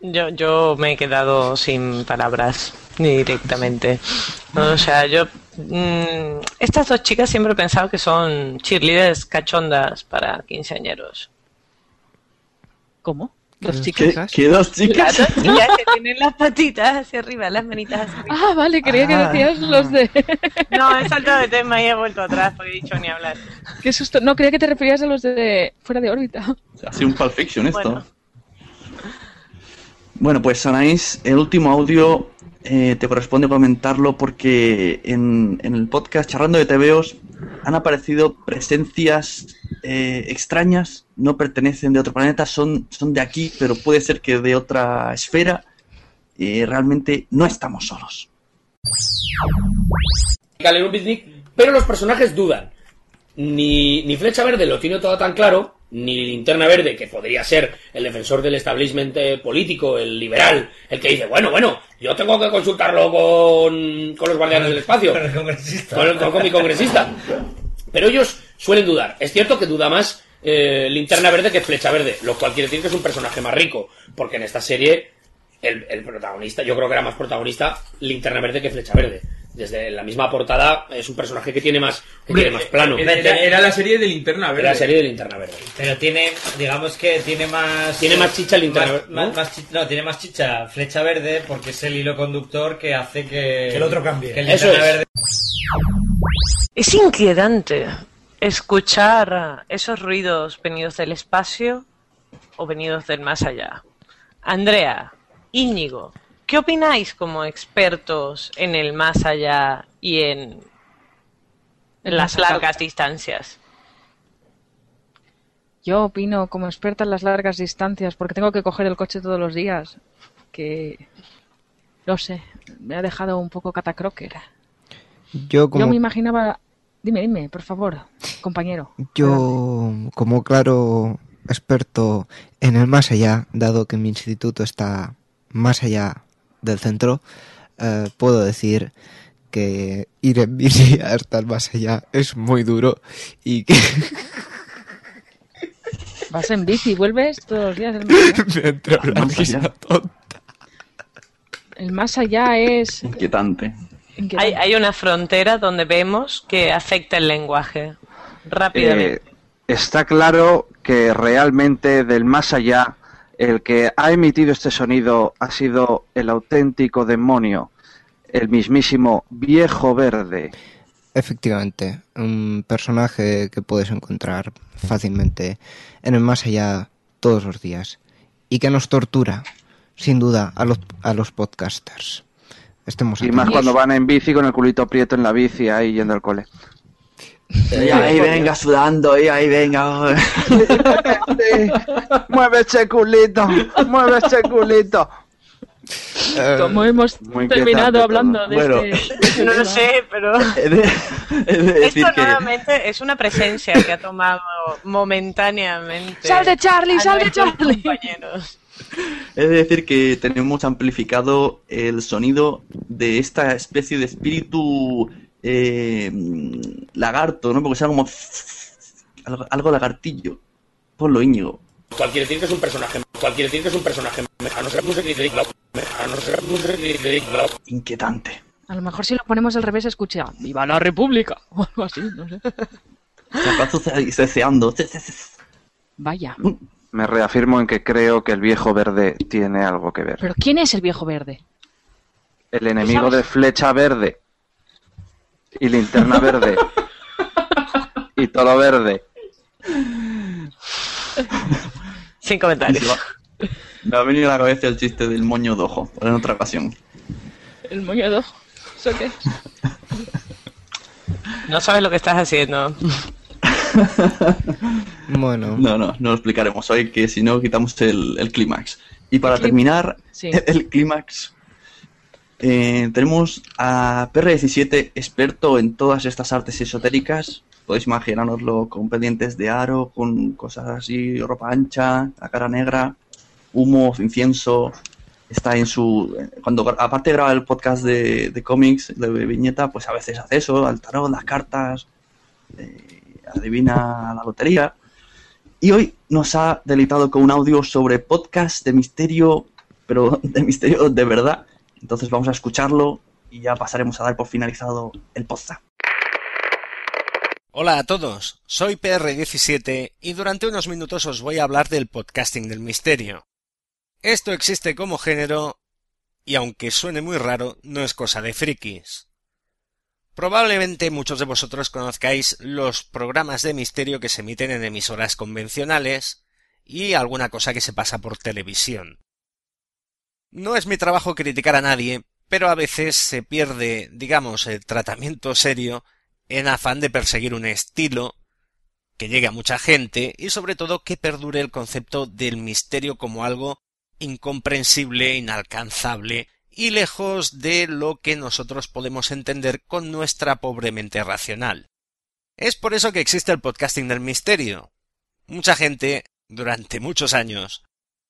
Speaker 4: Yo, yo me he quedado sin palabras directamente. O sea, yo. mm, estas dos chicas siempre he pensado que son cheerleaders cachondas para quinceañeros.
Speaker 5: ¿Cómo?
Speaker 4: ¿Dos
Speaker 1: ¿Qué, qué dos chicas?
Speaker 4: Las dos *laughs* chicas que tienen las patitas hacia arriba, las manitas hacia arriba.
Speaker 5: Ah, vale, creía
Speaker 1: Ah.
Speaker 5: que decías los de...
Speaker 4: No, he saltado de tema y he vuelto atrás porque he dicho ni hablar.
Speaker 5: Qué susto. No, creía que te referías a los de fuera de órbita.
Speaker 1: Ha sido un Pulp Fiction esto.
Speaker 4: Bueno.
Speaker 1: Bueno, pues Anaís, el último audio eh, te corresponde comentarlo porque en, en el podcast Charrando de TVOs han aparecido presencias eh, extrañas, no pertenecen de otro planeta, son, son de aquí, pero puede ser que de otra esfera. Realmente no estamos solos.
Speaker 27: pero los personajes dudan. Ni, ni Flecha Verde lo tiene todo tan claro, ni Linterna Verde, que podría ser el defensor del establishment eh, político, el liberal, el que dice, bueno, bueno, yo tengo que consultarlo con, con los guardianes del espacio. *laughs*
Speaker 13: Con el congresista.
Speaker 27: Con, el- con- con mi congresista. Pero ellos suelen dudar. Es cierto que duda más eh, Linterna Verde que Flecha Verde, lo cual quiere decir que es un personaje más rico, porque en esta serie el, el protagonista, yo creo que era más protagonista Linterna Verde que Flecha Verde. Desde la misma portada es un personaje que tiene más, que
Speaker 13: Hombre,
Speaker 27: tiene más plano.
Speaker 13: era- era la serie de Linterna Verde.
Speaker 27: Era la serie de Linterna Verde.
Speaker 13: Pero tiene, digamos que tiene más.
Speaker 27: Tiene más chicha Linterna Verde,
Speaker 13: más-
Speaker 27: ¿no?
Speaker 13: más chi- no, tiene más chicha Flecha Verde porque es el hilo conductor que hace que.
Speaker 27: Que el otro cambie.
Speaker 13: Que el
Speaker 27: Eso es.
Speaker 13: Verde.
Speaker 4: Es inquietante escuchar esos ruidos venidos del espacio o venidos del más allá. Andrea, Íñigo, ¿qué opináis como expertos en el más allá y en las largas distancias?
Speaker 5: Yo opino como experta en las largas distancias porque tengo que coger el coche todos los días. Que, no sé, me ha dejado un poco catacroker.
Speaker 2: Yo como
Speaker 5: Yo me imaginaba... Dime, dime, por favor, compañero.
Speaker 2: Yo, como claro experto en el más allá, dado que mi instituto está más allá del centro, eh, puedo decir que ir en bici *laughs* hasta el más allá es muy duro y que *laughs*
Speaker 5: Vas en bici vuelves todos los días. del *laughs* más allá.
Speaker 2: me entra una
Speaker 1: Más
Speaker 2: risa
Speaker 1: allá.
Speaker 2: tonta.
Speaker 5: El más allá es...
Speaker 1: Inquietante.
Speaker 4: Hay, hay una frontera donde vemos que afecta el lenguaje rápidamente.
Speaker 3: Eh, está claro que realmente del más allá, el que ha emitido este sonido ha sido el auténtico demonio, el mismísimo viejo verde.
Speaker 2: Efectivamente, un personaje que puedes encontrar fácilmente en el más allá todos los días y que nos tortura, sin duda, a los, a los podcasters. Estemos
Speaker 3: Y más cuando van en bici con el culito prieto en la bici ahí yendo al cole.
Speaker 1: Y ahí venga sudando, y ahí venga.
Speaker 3: mueve ese culito, mueve ese culito.
Speaker 5: Como hemos
Speaker 3: Muy
Speaker 5: terminado hablando de
Speaker 1: Bueno.
Speaker 5: este... *laughs*
Speaker 4: No lo sé, pero *laughs*
Speaker 1: He de, he de decir
Speaker 4: esto
Speaker 1: que
Speaker 4: nuevamente es una presencia que ha tomado momentáneamente.
Speaker 5: ¡Sal de Charlie, sal de Charlie!
Speaker 4: compañeros.
Speaker 1: De decir que tenemos amplificado el sonido de esta especie de espíritu eh, lagarto, ¿no? Porque sea como algo, algo lagartillo. Ponlo, Íñigo.
Speaker 27: ¿Cuál quiere decir que es un personaje? ¿Cuál quiere decir que es un personaje? A no ser que use Criteric Law. A no ser que use Criteric Law.
Speaker 1: Inquietante.
Speaker 5: A lo mejor si lo ponemos al revés escucha ¡Viva la República! *laughs* O algo así, no sé.
Speaker 1: Ce- ceceando. Ce- ce- ce-
Speaker 5: Vaya.
Speaker 3: Me reafirmo en que creo que el viejo verde tiene algo que ver.
Speaker 5: ¿Pero quién es el viejo verde?
Speaker 3: El enemigo de flecha verde y linterna verde y todo verde.
Speaker 4: Sin comentarios.
Speaker 1: Me ha venido a la cabeza el chiste del moño de ojo, pero en otra ocasión.
Speaker 5: El moño de ojo. ¿Eso qué?
Speaker 4: No sabes lo que estás haciendo. *laughs*
Speaker 2: Bueno,
Speaker 1: No, no, no lo explicaremos hoy, que si no quitamos el, el clímax. Y para
Speaker 5: El clí-
Speaker 1: terminar
Speaker 5: Sí. *laughs*
Speaker 1: el clímax, eh, tenemos a PR17, experto en todas estas artes esotéricas. Podéis imaginároslo con pendientes de aro, con cosas así, ropa ancha, la cara negra, humo, incienso. Está en su. Cuando aparte graba el podcast de, de cómics, de viñeta, pues a veces hace eso, al tarot, las cartas, eh, adivina la lotería. Y hoy nos ha deleitado con un audio sobre podcast de misterio, pero *laughs* de misterio de verdad. Entonces vamos a escucharlo y ya pasaremos a dar por finalizado el podcast.
Speaker 28: Hola a todos, soy PR17 y durante unos minutos os voy a hablar del podcasting del misterio. Esto existe como género y aunque suene muy raro, no es cosa de frikis. Probablemente muchos de vosotros conozcáis los programas de misterio que se emiten en emisoras convencionales y alguna cosa que se pasa por televisión. No es mi trabajo criticar a nadie, pero a veces se pierde, digamos, el tratamiento serio en afán de perseguir un estilo que llegue a mucha gente y sobre todo que perdure el concepto del misterio como algo incomprensible, inalcanzable y lejos de lo que nosotros podemos entender con nuestra pobre mente racional. Es por eso que existe el podcasting del misterio. Mucha gente, durante muchos años,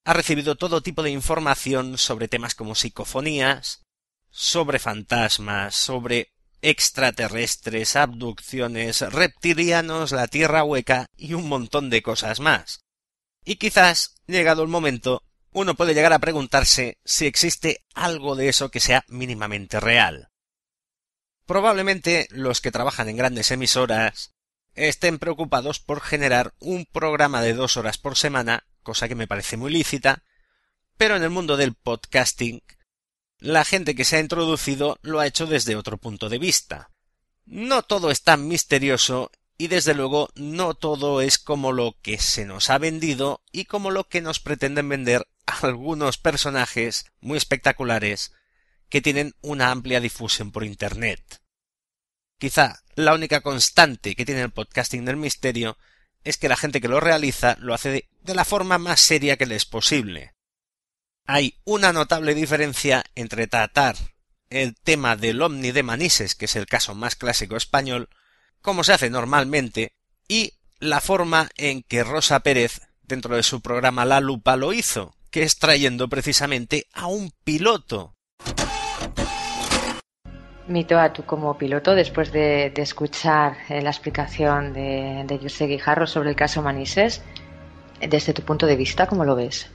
Speaker 28: ha recibido todo tipo de información sobre temas como psicofonías, sobre fantasmas, sobre extraterrestres, abducciones, reptilianos, la Tierra hueca y un montón de cosas más. Y quizás, llegado el momento, uno puede llegar a preguntarse si existe algo de eso que sea mínimamente real. Probablemente los que trabajan en grandes emisoras estén preocupados por generar un programa de dos horas por semana, cosa que me parece muy lícita, pero en el mundo del podcasting la gente que se ha introducido lo ha hecho desde otro punto de vista. No todo es tan misterioso y desde luego no todo es como lo que se nos ha vendido y como lo que nos pretenden vender *laughs* algunos personajes muy espectaculares que tienen una amplia difusión por Internet. Quizá la única constante que tiene el podcasting del misterio es que la gente que lo realiza lo hace de, la forma más seria que le es posible. Hay una notable diferencia entre tratar el tema del Omni de Manises, que es el caso más clásico español, como se hace normalmente, y la forma en que Rosa Pérez, dentro de su programa La Lupa, lo hizo, que es trayendo precisamente a un piloto.
Speaker 29: Mito a tú como piloto, después de, de escuchar eh, la explicación de, de José Guijarro sobre el caso Manises, desde tu punto de vista, ¿cómo lo ves?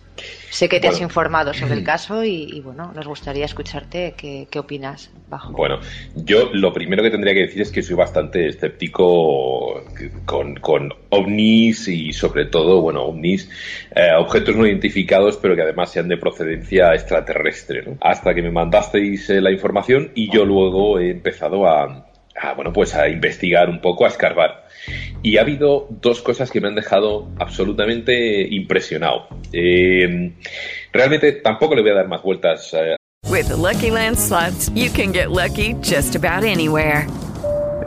Speaker 29: Sé que te has informado sobre el *clears throat* caso y, y, bueno, nos gustaría escucharte qué, qué opinas bajo.
Speaker 30: Bueno, yo lo primero que tendría que decir es que soy bastante escéptico con, con ovnis y sobre todo, bueno, ovnis, eh, objetos no identificados pero que además sean de procedencia extraterrestre, ¿no? Hasta que me mandasteis eh, la información y yo luego he empezado a, a, bueno, pues a investigar un poco, a escarbar. Y ha habido dos cosas que me han dejado absolutamente impresionado. Eh, realmente tampoco le voy a dar más vueltas eh,
Speaker 22: With the Lucky Land slots, you can get lucky just about anywhere.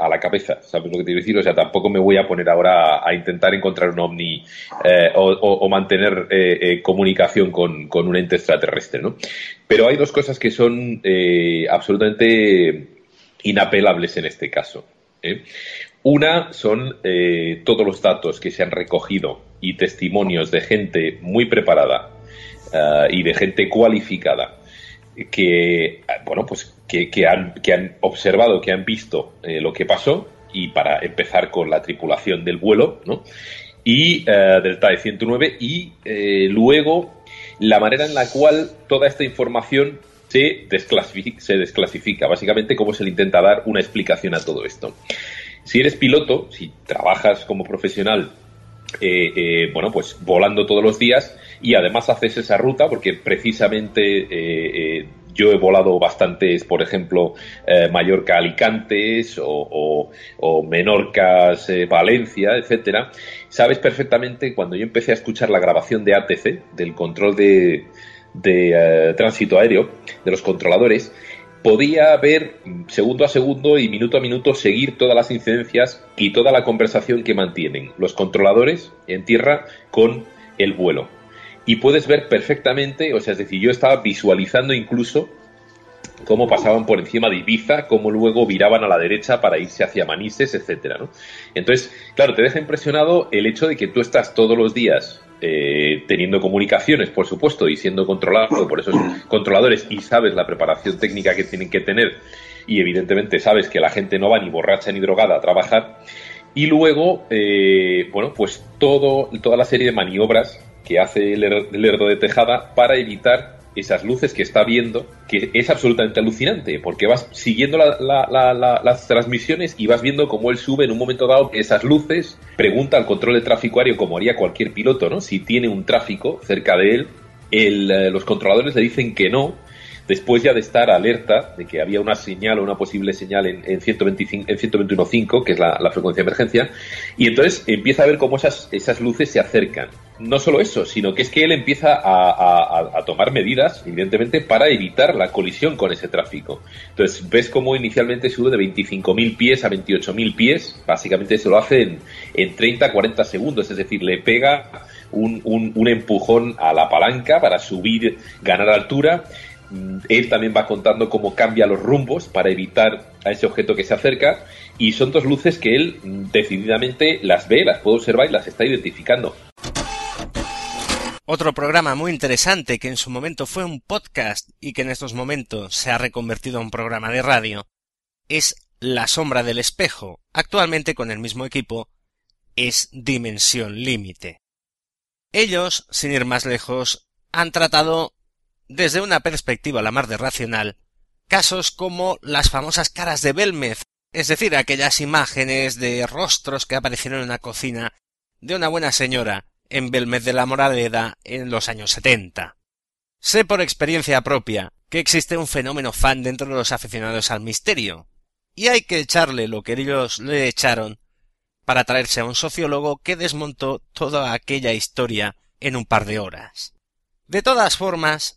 Speaker 30: A la cabeza, ¿sabes lo que te quiero decir? O sea, tampoco me voy a poner ahora a, intentar encontrar un ovni eh, o, mantener eh, eh, comunicación con, con un ente extraterrestre, ¿no? Pero hay dos cosas que son absolutamente inapelables en este caso. Una son todos los datos que se han recogido y testimonios de gente muy preparada y de gente cualificada que bueno pues que, que han, que han observado, que han visto eh, lo que pasó y para empezar con la tripulación del vuelo, ¿no? Y del TAE 109 y eh, luego la manera en la cual toda esta información se desclasifica, se desclasifica, básicamente cómo se le intenta dar una explicación a todo esto. Si eres piloto, si trabajas como profesional eh, eh, bueno, pues volando todos los días y además haces esa ruta porque precisamente eh, eh, yo he volado bastantes, por ejemplo, eh, Mallorca Alicantes o, Menorcas Valencia, etcétera. Sabes perfectamente cuando yo empecé a escuchar la grabación de ATC, del control de, de tránsito aéreo, de los controladores, podía ver segundo a segundo y minuto a minuto seguir todas las incidencias y toda la conversación que mantienen los controladores en tierra con el vuelo. Y puedes ver perfectamente, o sea, es decir, yo estaba visualizando incluso cómo pasaban por encima de Ibiza, cómo luego viraban a la derecha para irse hacia Manises, etcétera, ¿no? Entonces, claro, te deja impresionado el hecho de que tú estás todos los días eh, teniendo comunicaciones, por supuesto, y siendo controlado por esos controladores y sabes la preparación técnica que tienen que tener y evidentemente sabes que la gente no va ni borracha ni drogada a trabajar y luego, eh, bueno, pues todo, toda la serie de maniobras que hace el Her- el Lerdo de Tejada para evitar esas luces que está viendo, que es absolutamente alucinante, porque vas siguiendo la- la- la- la- las transmisiones y vas viendo cómo él sube en un momento dado esas luces, pregunta al control de tráfico aéreo, como haría cualquier piloto, ¿no? Si tiene un tráfico cerca de él, eh, los controladores le dicen que no, después ya de estar alerta de que había una señal o una posible señal en, en 125, en 121.5, que es la, frecuencia de emergencia, y entonces empieza a ver cómo esas, esas luces se acercan. No solo eso, sino que es que él empieza a, tomar medidas, evidentemente, para evitar la colisión con ese tráfico. Entonces ves cómo inicialmente sube de 25.000 pies a 28.000 pies, básicamente se lo hace en, en 30-40 segundos, es decir, le pega un, un- un empujón a la palanca para subir, ganar altura. Mm, Él también va contando cómo cambia los rumbos para evitar a ese objeto que se acerca. Y son dos luces que él mm, decididamente las ve, las puede observar y las está identificando.
Speaker 28: Otro programa muy interesante que en su momento fue un podcast y que en estos momentos se ha reconvertido a un programa de radio es La sombra del espejo, actualmente con el mismo equipo, es Dimensión Límite. Ellos, sin ir más lejos, han tratado desde una perspectiva la mar de racional Casos como las famosas caras de Belmez, es decir, aquellas imágenes de rostros que aparecieron en una cocina de una buena señora en Belmez de la Moraleda en los años 70. Sé por experiencia propia que existe un fenómeno fan dentro de los aficionados al misterio, y hay que echarle lo que ellos le echaron para traerse a un sociólogo que desmontó toda aquella historia en un par de horas. De todas formas,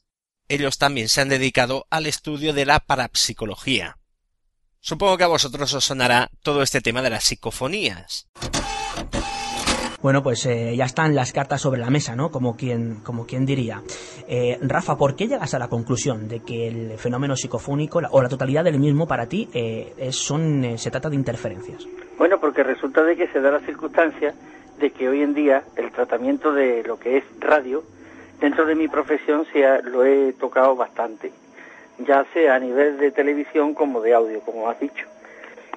Speaker 28: ellos también se han dedicado al estudio de la parapsicología. Supongo que a vosotros os sonará todo este tema de las psicofonías.
Speaker 31: Bueno, pues eh, ya están las cartas sobre la mesa, ¿no? Como quien, como quien diría. Eh, Rafa, ¿por qué llegas a la conclusión de que el fenómeno psicofónico la- o la totalidad del mismo para ti eh, es- son, eh, se trata de interferencias?
Speaker 32: Bueno, porque resulta de que se da la circunstancia de que hoy en día el tratamiento de lo que es radio, dentro de mi profesión ha- lo he tocado bastante, ya sea a nivel de televisión como de audio, como has dicho.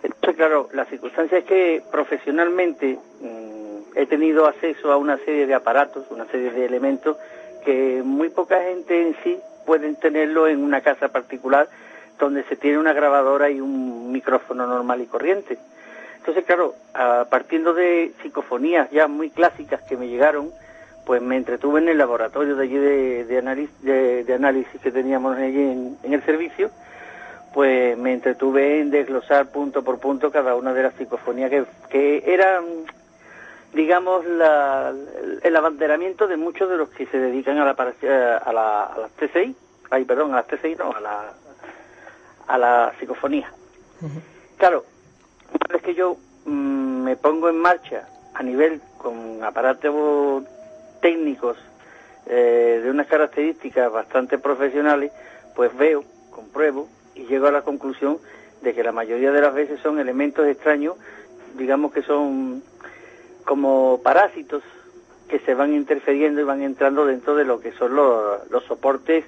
Speaker 32: Entonces, claro, la circunstancia es que profesionalmente mm, he tenido acceso a una serie de aparatos, una serie de elementos que muy poca gente en sí pueden tenerlo en una casa particular donde se tiene una grabadora y un micrófono normal y corriente. Entonces, claro, a- partiendo de psicofonías ya muy clásicas que me llegaron, pues me entretuve en el laboratorio de allí de, de, analiz- de- de análisis que teníamos allí en, en el servicio, pues me entretuve en desglosar punto por punto cada una de las psicofonías que, que eran, digamos, la- el abanderamiento de muchos de los que se dedican a la, para- a la, a las TCI, ay, perdón, a las TCI no, a la, a la psicofonía. Claro, una vez que yo mm, me pongo en marcha a nivel con aparatos técnicos eh, de unas características bastante profesionales, pues veo, compruebo y llego a la conclusión de que la mayoría de las veces son elementos extraños, digamos que son como parásitos que se van interfiriendo y van entrando dentro de lo que son los, soportes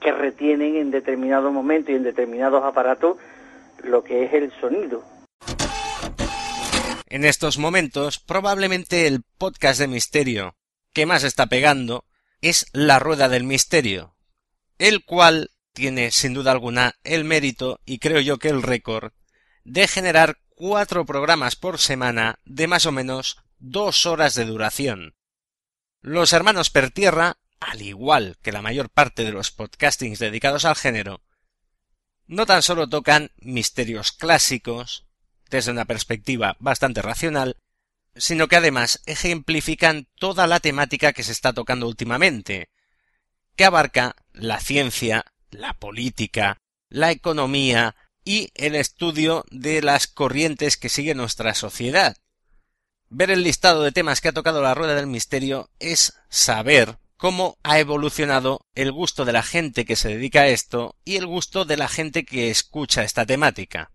Speaker 32: que retienen en determinados momentos y en determinados aparatos lo que es el sonido.
Speaker 28: En estos momentos, probablemente el podcast de misterio que más está pegando es La Rueda del Misterio, el cual tiene sin duda alguna el mérito y creo yo que el récord de generar cuatro programas por semana de más o menos dos horas de duración. Los hermanos Pertierra, al igual que la mayor parte de los podcastings dedicados al género, no tan solo tocan misterios clásicos, desde una perspectiva bastante racional, sino que además ejemplifican toda la temática que se está tocando últimamente, que abarca la ciencia, la política, la economía y el estudio de las corrientes que sigue nuestra sociedad. Ver el listado de temas que ha tocado la rueda del misterio es saber cómo ha evolucionado el gusto de la gente que se dedica a esto y el gusto de la gente que escucha esta temática.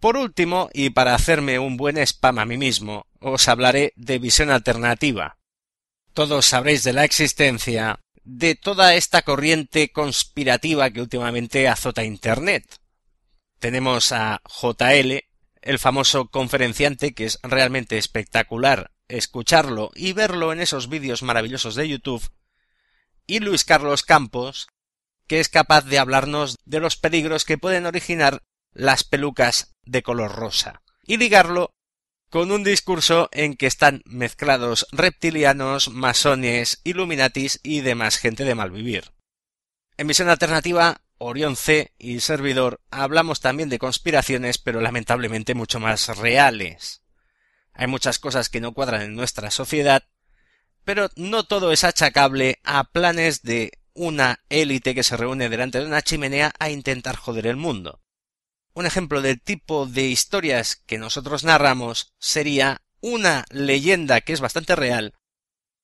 Speaker 28: Por último, y para hacerme un buen spam a mí mismo, os hablaré de visión alternativa. Todos sabréis de la existencia de toda esta corriente conspirativa que últimamente azota Internet. Tenemos a JL, el famoso conferenciante que es realmente espectacular escucharlo y verlo en esos vídeos maravillosos de YouTube, y Luis Carlos Campos, que es capaz de hablarnos de los peligros que pueden originar las pelucas de color rosa, y ligarlo con un discurso en que están mezclados reptilianos, masones, illuminatis y demás gente de mal vivir. En Misión Alternativa, Orión C y servidor hablamos también de conspiraciones, pero lamentablemente mucho más reales. Hay muchas cosas que no cuadran en nuestra sociedad, pero no todo es achacable a planes de una élite que se reúne delante de una chimenea a intentar joder el mundo. Un ejemplo del tipo de historias que nosotros narramos sería una leyenda que es bastante real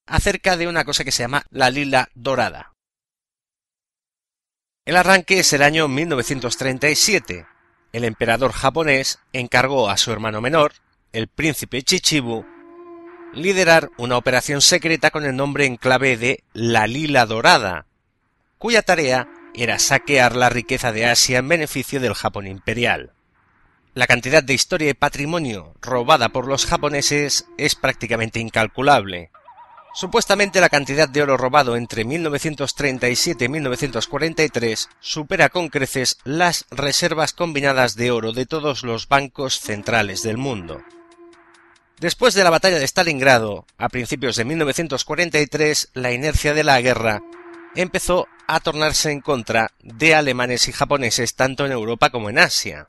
Speaker 28: acerca de una cosa que se llama la lila dorada. El arranque es el año 1937. El emperador japonés encargó a su hermano menor, el príncipe Chichibu, liderar una operación secreta con el nombre en clave de la Lila Dorada, cuya tarea era saquear la riqueza de Asia en beneficio del Japón imperial. La cantidad de historia y patrimonio robada por los japoneses es prácticamente incalculable. Supuestamente la cantidad de oro robado entre 1937 y 1943 supera con creces las reservas combinadas de oro de todos los bancos centrales del mundo. Después de la batalla de Stalingrado, a principios de 1943, la inercia de la guerra empezó a tornarse en contra de alemanes y japoneses tanto en Europa como en Asia.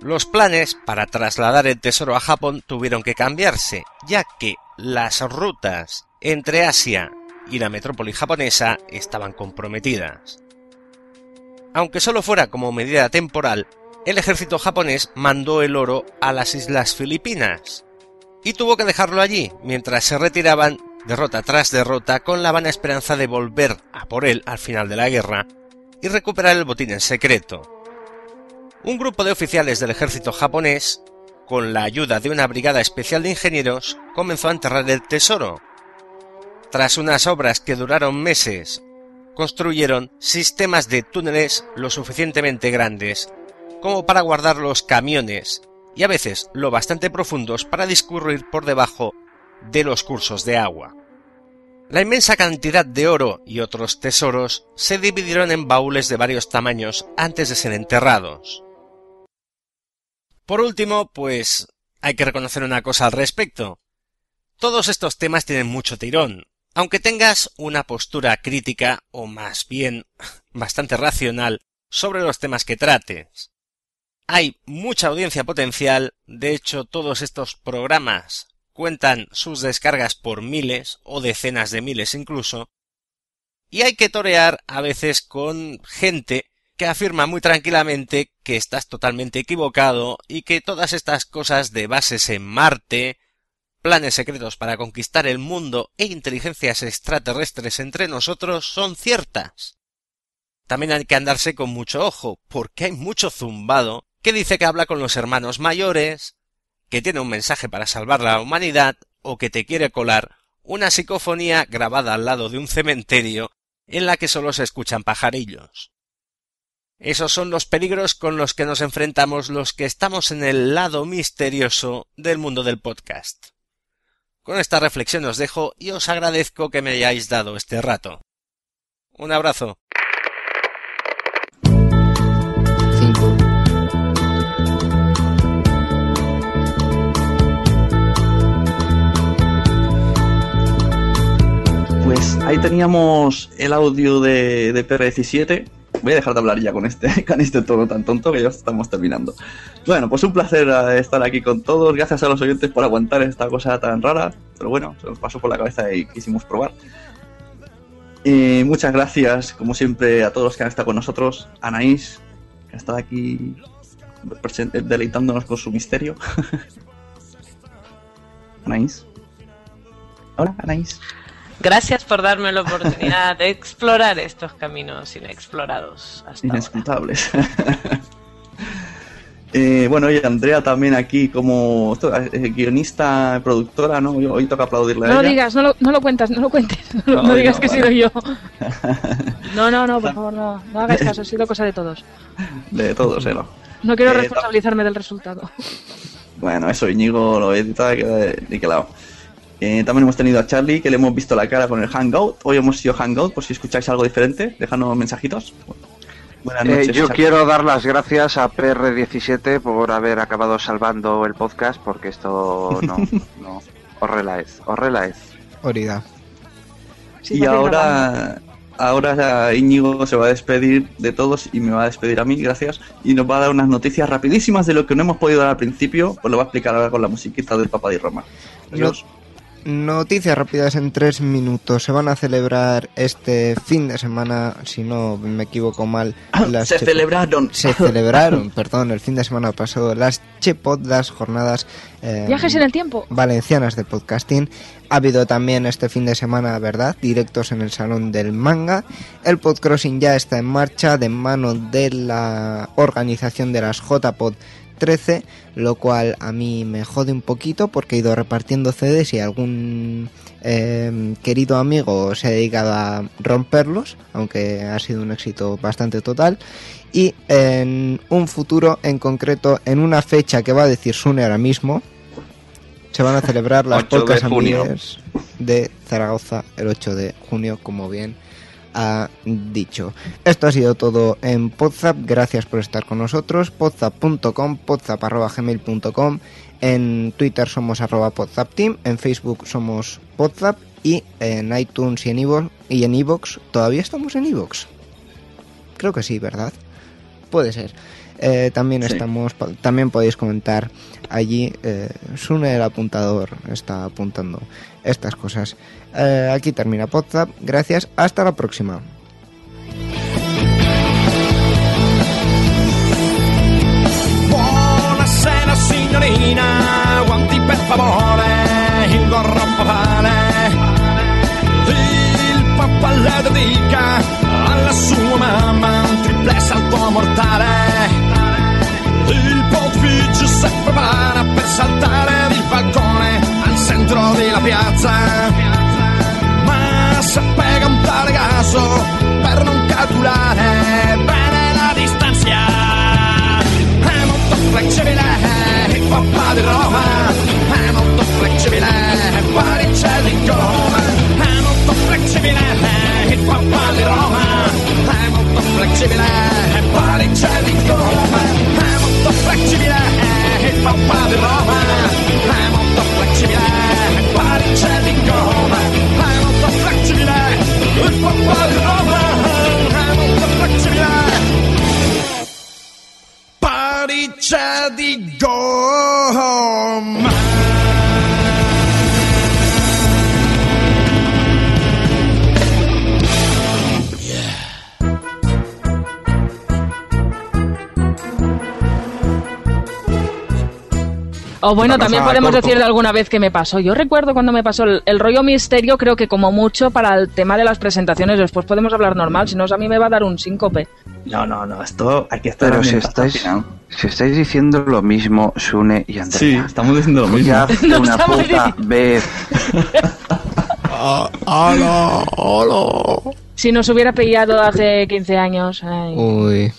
Speaker 28: Los planes para trasladar el tesoro a Japón tuvieron que cambiarse, ya que las rutas entre Asia y la metrópoli japonesa estaban comprometidas. Aunque solo fuera como medida temporal, el ejército japonés mandó el oro a las islas Filipinas y tuvo que dejarlo allí mientras se retiraban derrota tras derrota con la vana esperanza de volver a por él al final de la guerra y recuperar el botín en secreto. Un grupo de oficiales del ejército japonés, con la ayuda de una brigada especial de ingenieros, comenzó a enterrar el tesoro, tras unas obras que duraron meses, construyeron sistemas de túneles lo suficientemente grandes como para guardar los camiones y a veces lo bastante profundos para discurrir por debajo de los cursos de agua. La inmensa cantidad de oro y otros tesoros se dividieron en baúles de varios tamaños antes de ser enterrados. Por último, pues hay que reconocer una cosa al respecto. Todos estos temas tienen mucho tirón, aunque tengas una postura crítica o más bien *laughs* bastante racional sobre los temas que trates. Hay mucha audiencia potencial, de hecho todos estos programas cuentan sus descargas por miles o decenas de miles incluso, y hay que torear a veces con gente que afirma muy tranquilamente que estás totalmente equivocado y que todas estas cosas de bases en Marte, planes secretos para conquistar el mundo e inteligencias extraterrestres entre nosotros son ciertas. También hay que andarse con mucho ojo, porque hay mucho zumbado que dice que habla con los hermanos mayores, que tiene un mensaje para salvar la humanidad, o que te quiere colar una psicofonía grabada al lado de un cementerio en la que solo se escuchan pajarillos. Esos son los peligros con los que nos enfrentamos los que estamos en el lado misterioso del mundo del podcast. Con esta reflexión os dejo y os agradezco que me hayáis dado este rato. Un abrazo.
Speaker 1: Pues ahí teníamos el audio de, de PR17 voy a dejar de hablar ya con este, *laughs* con este tono tan tonto que ya estamos terminando. Bueno, pues un placer eh, estar aquí con todos. Gracias a los oyentes por aguantar esta cosa tan rara. Pero bueno, se nos pasó por la cabeza y quisimos probar. Muchas gracias, como siempre, a todos los que han estado con nosotros. Anaís, que ha estado aquí deleitándonos con su misterio. *laughs* Anaís. Hola, Anaís.
Speaker 4: Gracias por darme la oportunidad de explorar estos caminos inexplorados. Hasta
Speaker 1: Inescrutables. *laughs* eh, bueno, y Andrea también aquí como eh, guionista, productora, ¿no? Hoy toca aplaudirle
Speaker 5: no
Speaker 1: a
Speaker 5: lo digas, no lo, no lo cuentes, no lo cuentes. *laughs* No, no, no digas que he sido yo. *laughs* No, no, no, por favor, no, no hagáis caso, ha sido cosa de todos.
Speaker 1: De todos, ¿eh? No,
Speaker 5: no quiero
Speaker 1: Eh,
Speaker 5: responsabilizarme del resultado.
Speaker 1: Bueno, eso, Íñigo lo edita de que, de que lado. Eh, también hemos tenido a Charlie, que le hemos visto la cara con el Hangout. Hoy hemos sido Hangout, por si escucháis algo diferente, dejadnos mensajitos. Buenas
Speaker 3: Eh,
Speaker 1: noches.
Speaker 3: yo
Speaker 1: Charlie.
Speaker 3: quiero dar las gracias a PR17 por haber acabado salvando el podcast, porque esto *laughs* no, no. Horrela es, horrela es.
Speaker 2: Orida.
Speaker 1: y ahora, ahora Íñigo se va a despedir de todos y me va a despedir a mí, gracias. Y nos va a dar unas noticias rapidísimas de lo que no hemos podido dar al principio, pues lo va a explicar ahora con la musiquita del Papa de Roma. Adiós.
Speaker 2: Noticias rápidas en tres minutos. Se van a celebrar este fin de semana, si no me equivoco mal. las
Speaker 1: Se celebraron.
Speaker 2: Se *laughs* celebraron, perdón, el fin de semana pasado las Chepod, las jornadas eh,
Speaker 5: Viajes en el tiempo.
Speaker 2: valencianas de podcasting. Ha habido también este fin de semana, ¿verdad? Directos en el Salón del Manga. El Podcrossing ya está en marcha de mano de la organización de las JPod 13, lo cual a mí me jode un poquito porque he ido repartiendo CDs y algún eh, querido amigo se ha dedicado a romperlos, aunque ha sido un éxito bastante total. Y en un futuro, en concreto, en una fecha que va a decir Sune ahora mismo, Se van a celebrar las *laughs*
Speaker 24: 8 de
Speaker 2: podcast. Amigas de Zaragoza el 8 de junio, como bien ha dicho. Esto ha sido todo en Podzap. Gracias por estar con nosotros. Podzap.com, podzap.gmail.com. En Twitter somos arroba podzapteam. En Facebook somos Podzap. Y en iTunes y en iVoox. Y en iVoox. ¿Todavía estamos en iVoox? Creo que sí, ¿verdad? Puede ser. Eh, también
Speaker 24: Sí.
Speaker 2: estamos, también podéis comentar allí. Eh, Sune el apuntador está apuntando estas cosas. Eh, aquí termina Podzap. Gracias. Hasta la próxima.
Speaker 33: Buonasera signorina, guanti per favore, il gorro papale. Il papà le dedica alla sua mamma un triple salto mortale. Il pontificio si prepara per saltare dal balcone al centro della piazza sapere un po' caso per non calcolare bene la distanza. È molto flexibile, hip hop di Roma, è molto flexibile, fuori c'è il coma. È molto flexibile, hip hop di Roma, è molto flexibile, fuori c'è il coma. È molto flexibile papà di Roma, è molto flessibile Parigi di Roma, è molto flessibile il papà di Roma, è molto flessibile Pariccia di gomma.
Speaker 5: O bueno, también podemos
Speaker 3: corto.
Speaker 5: decir de alguna vez que me pasó. Yo recuerdo cuando me pasó el, el rollo misterio, creo que como mucho para el tema de las presentaciones, después podemos hablar normal, si no a mí me va a dar un síncope.
Speaker 24: No, no, no, esto hay que estar
Speaker 3: Pero si estáis, si estáis diciendo lo mismo, Sune y Andrea.
Speaker 24: Sí, estamos diciendo lo mismo.
Speaker 3: Ya *laughs*
Speaker 24: No
Speaker 3: una
Speaker 24: estamos
Speaker 3: puta vez. *laughs*
Speaker 2: hola, hola.
Speaker 5: Si nos hubiera pillado hace 15 años, ay,
Speaker 2: Uy.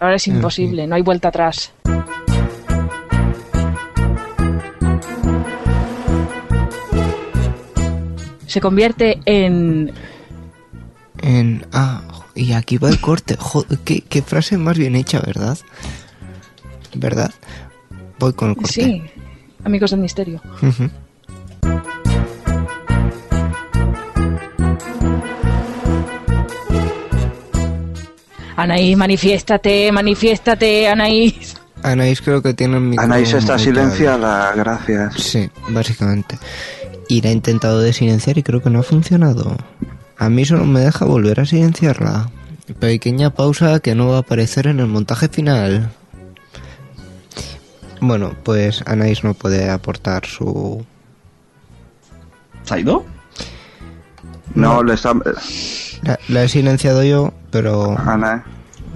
Speaker 5: ahora es imposible, no hay vuelta atrás. Se convierte en
Speaker 2: En, ah, y aquí va el corte. Joder, qué, qué frase más bien hecha, ¿verdad? ¿Verdad? Voy con el corte.
Speaker 5: Sí, amigos del misterio. Anaís, manifiéstate, manifiéstate, Anaís.
Speaker 2: Anaís creo que tiene el micro
Speaker 3: Anaís está silenciada, gracias.
Speaker 2: Sí, básicamente. Y la he intentado de silenciar y creo que no ha funcionado. A mí solo me deja volver a silenciarla. Pequeña pausa que no va a aparecer en el montaje final. Bueno, pues Anaís no puede aportar su...
Speaker 24: ¿Se ha ido?
Speaker 3: No, le está.
Speaker 2: La, la he silenciado yo, pero...
Speaker 3: Ana.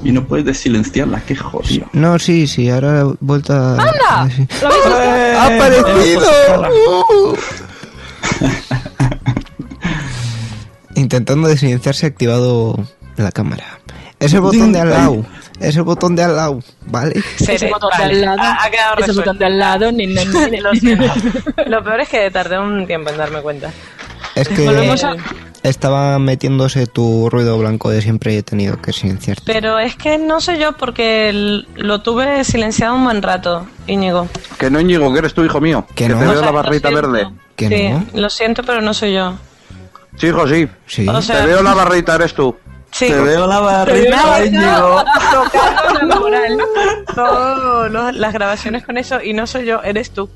Speaker 24: Y no puedes desilenciarla, qué jodido.
Speaker 2: No, sí, sí, ahora he vuelto a...
Speaker 5: ¡Anda!
Speaker 2: ¡Ha aparecido! *laughs* Intentando desilenciarse ha activado la cámara. Es el botón de al lado. Es el botón de al lado, ¿vale?
Speaker 5: Ese botón de al lado.
Speaker 4: Ha, ha quedado
Speaker 5: Ese
Speaker 4: resuelto.
Speaker 5: botón de al lado. ni, ni, ni. *laughs*
Speaker 4: Lo peor es que tardé un tiempo en darme cuenta.
Speaker 2: Es que
Speaker 4: Volvemos a-
Speaker 2: estaba metiéndose tu ruido blanco de siempre y he tenido que silenciarte.
Speaker 4: Pero es que no soy yo porque lo tuve silenciado un buen rato, Íñigo.
Speaker 3: Que no, Íñigo, que eres tu hijo mío.
Speaker 2: Que
Speaker 3: Que
Speaker 2: no.
Speaker 3: te
Speaker 2: O
Speaker 3: veo
Speaker 4: sea,
Speaker 3: la
Speaker 4: lo
Speaker 3: barrita
Speaker 4: siento.
Speaker 3: verde.
Speaker 2: ¿Que
Speaker 4: sí,
Speaker 2: no?
Speaker 4: lo siento, pero no soy yo.
Speaker 3: Sí, hijo, sí.
Speaker 2: Sí.
Speaker 4: O sea-
Speaker 3: Te veo la barrita, eres tú.
Speaker 4: Sí.
Speaker 24: Te veo la barrita,
Speaker 4: No,
Speaker 24: Íñigo. *laughs*
Speaker 4: Tocando la moral. Las grabaciones con eso y no soy yo, eres tú.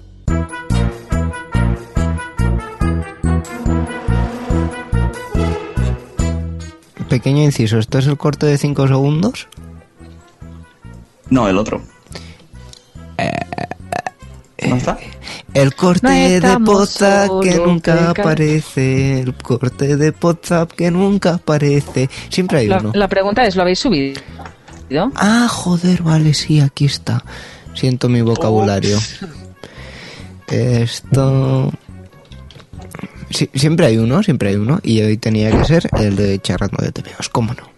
Speaker 2: Pequeño inciso, ¿esto es el corte de 5 segundos?
Speaker 24: No, el otro. ¿No está?
Speaker 2: El corte
Speaker 5: No
Speaker 2: de WhatsApp que nunca aparece. El corte de WhatsApp que nunca aparece. Siempre hay
Speaker 5: La,
Speaker 2: uno.
Speaker 5: la pregunta es, ¿lo habéis subido?
Speaker 2: Ah, joder, vale, sí, aquí está. Siento mi vocabulario. Esto... Siempre hay uno, siempre hay uno. Y hoy tenía que ser el de Charrando de TVOs, cómo no.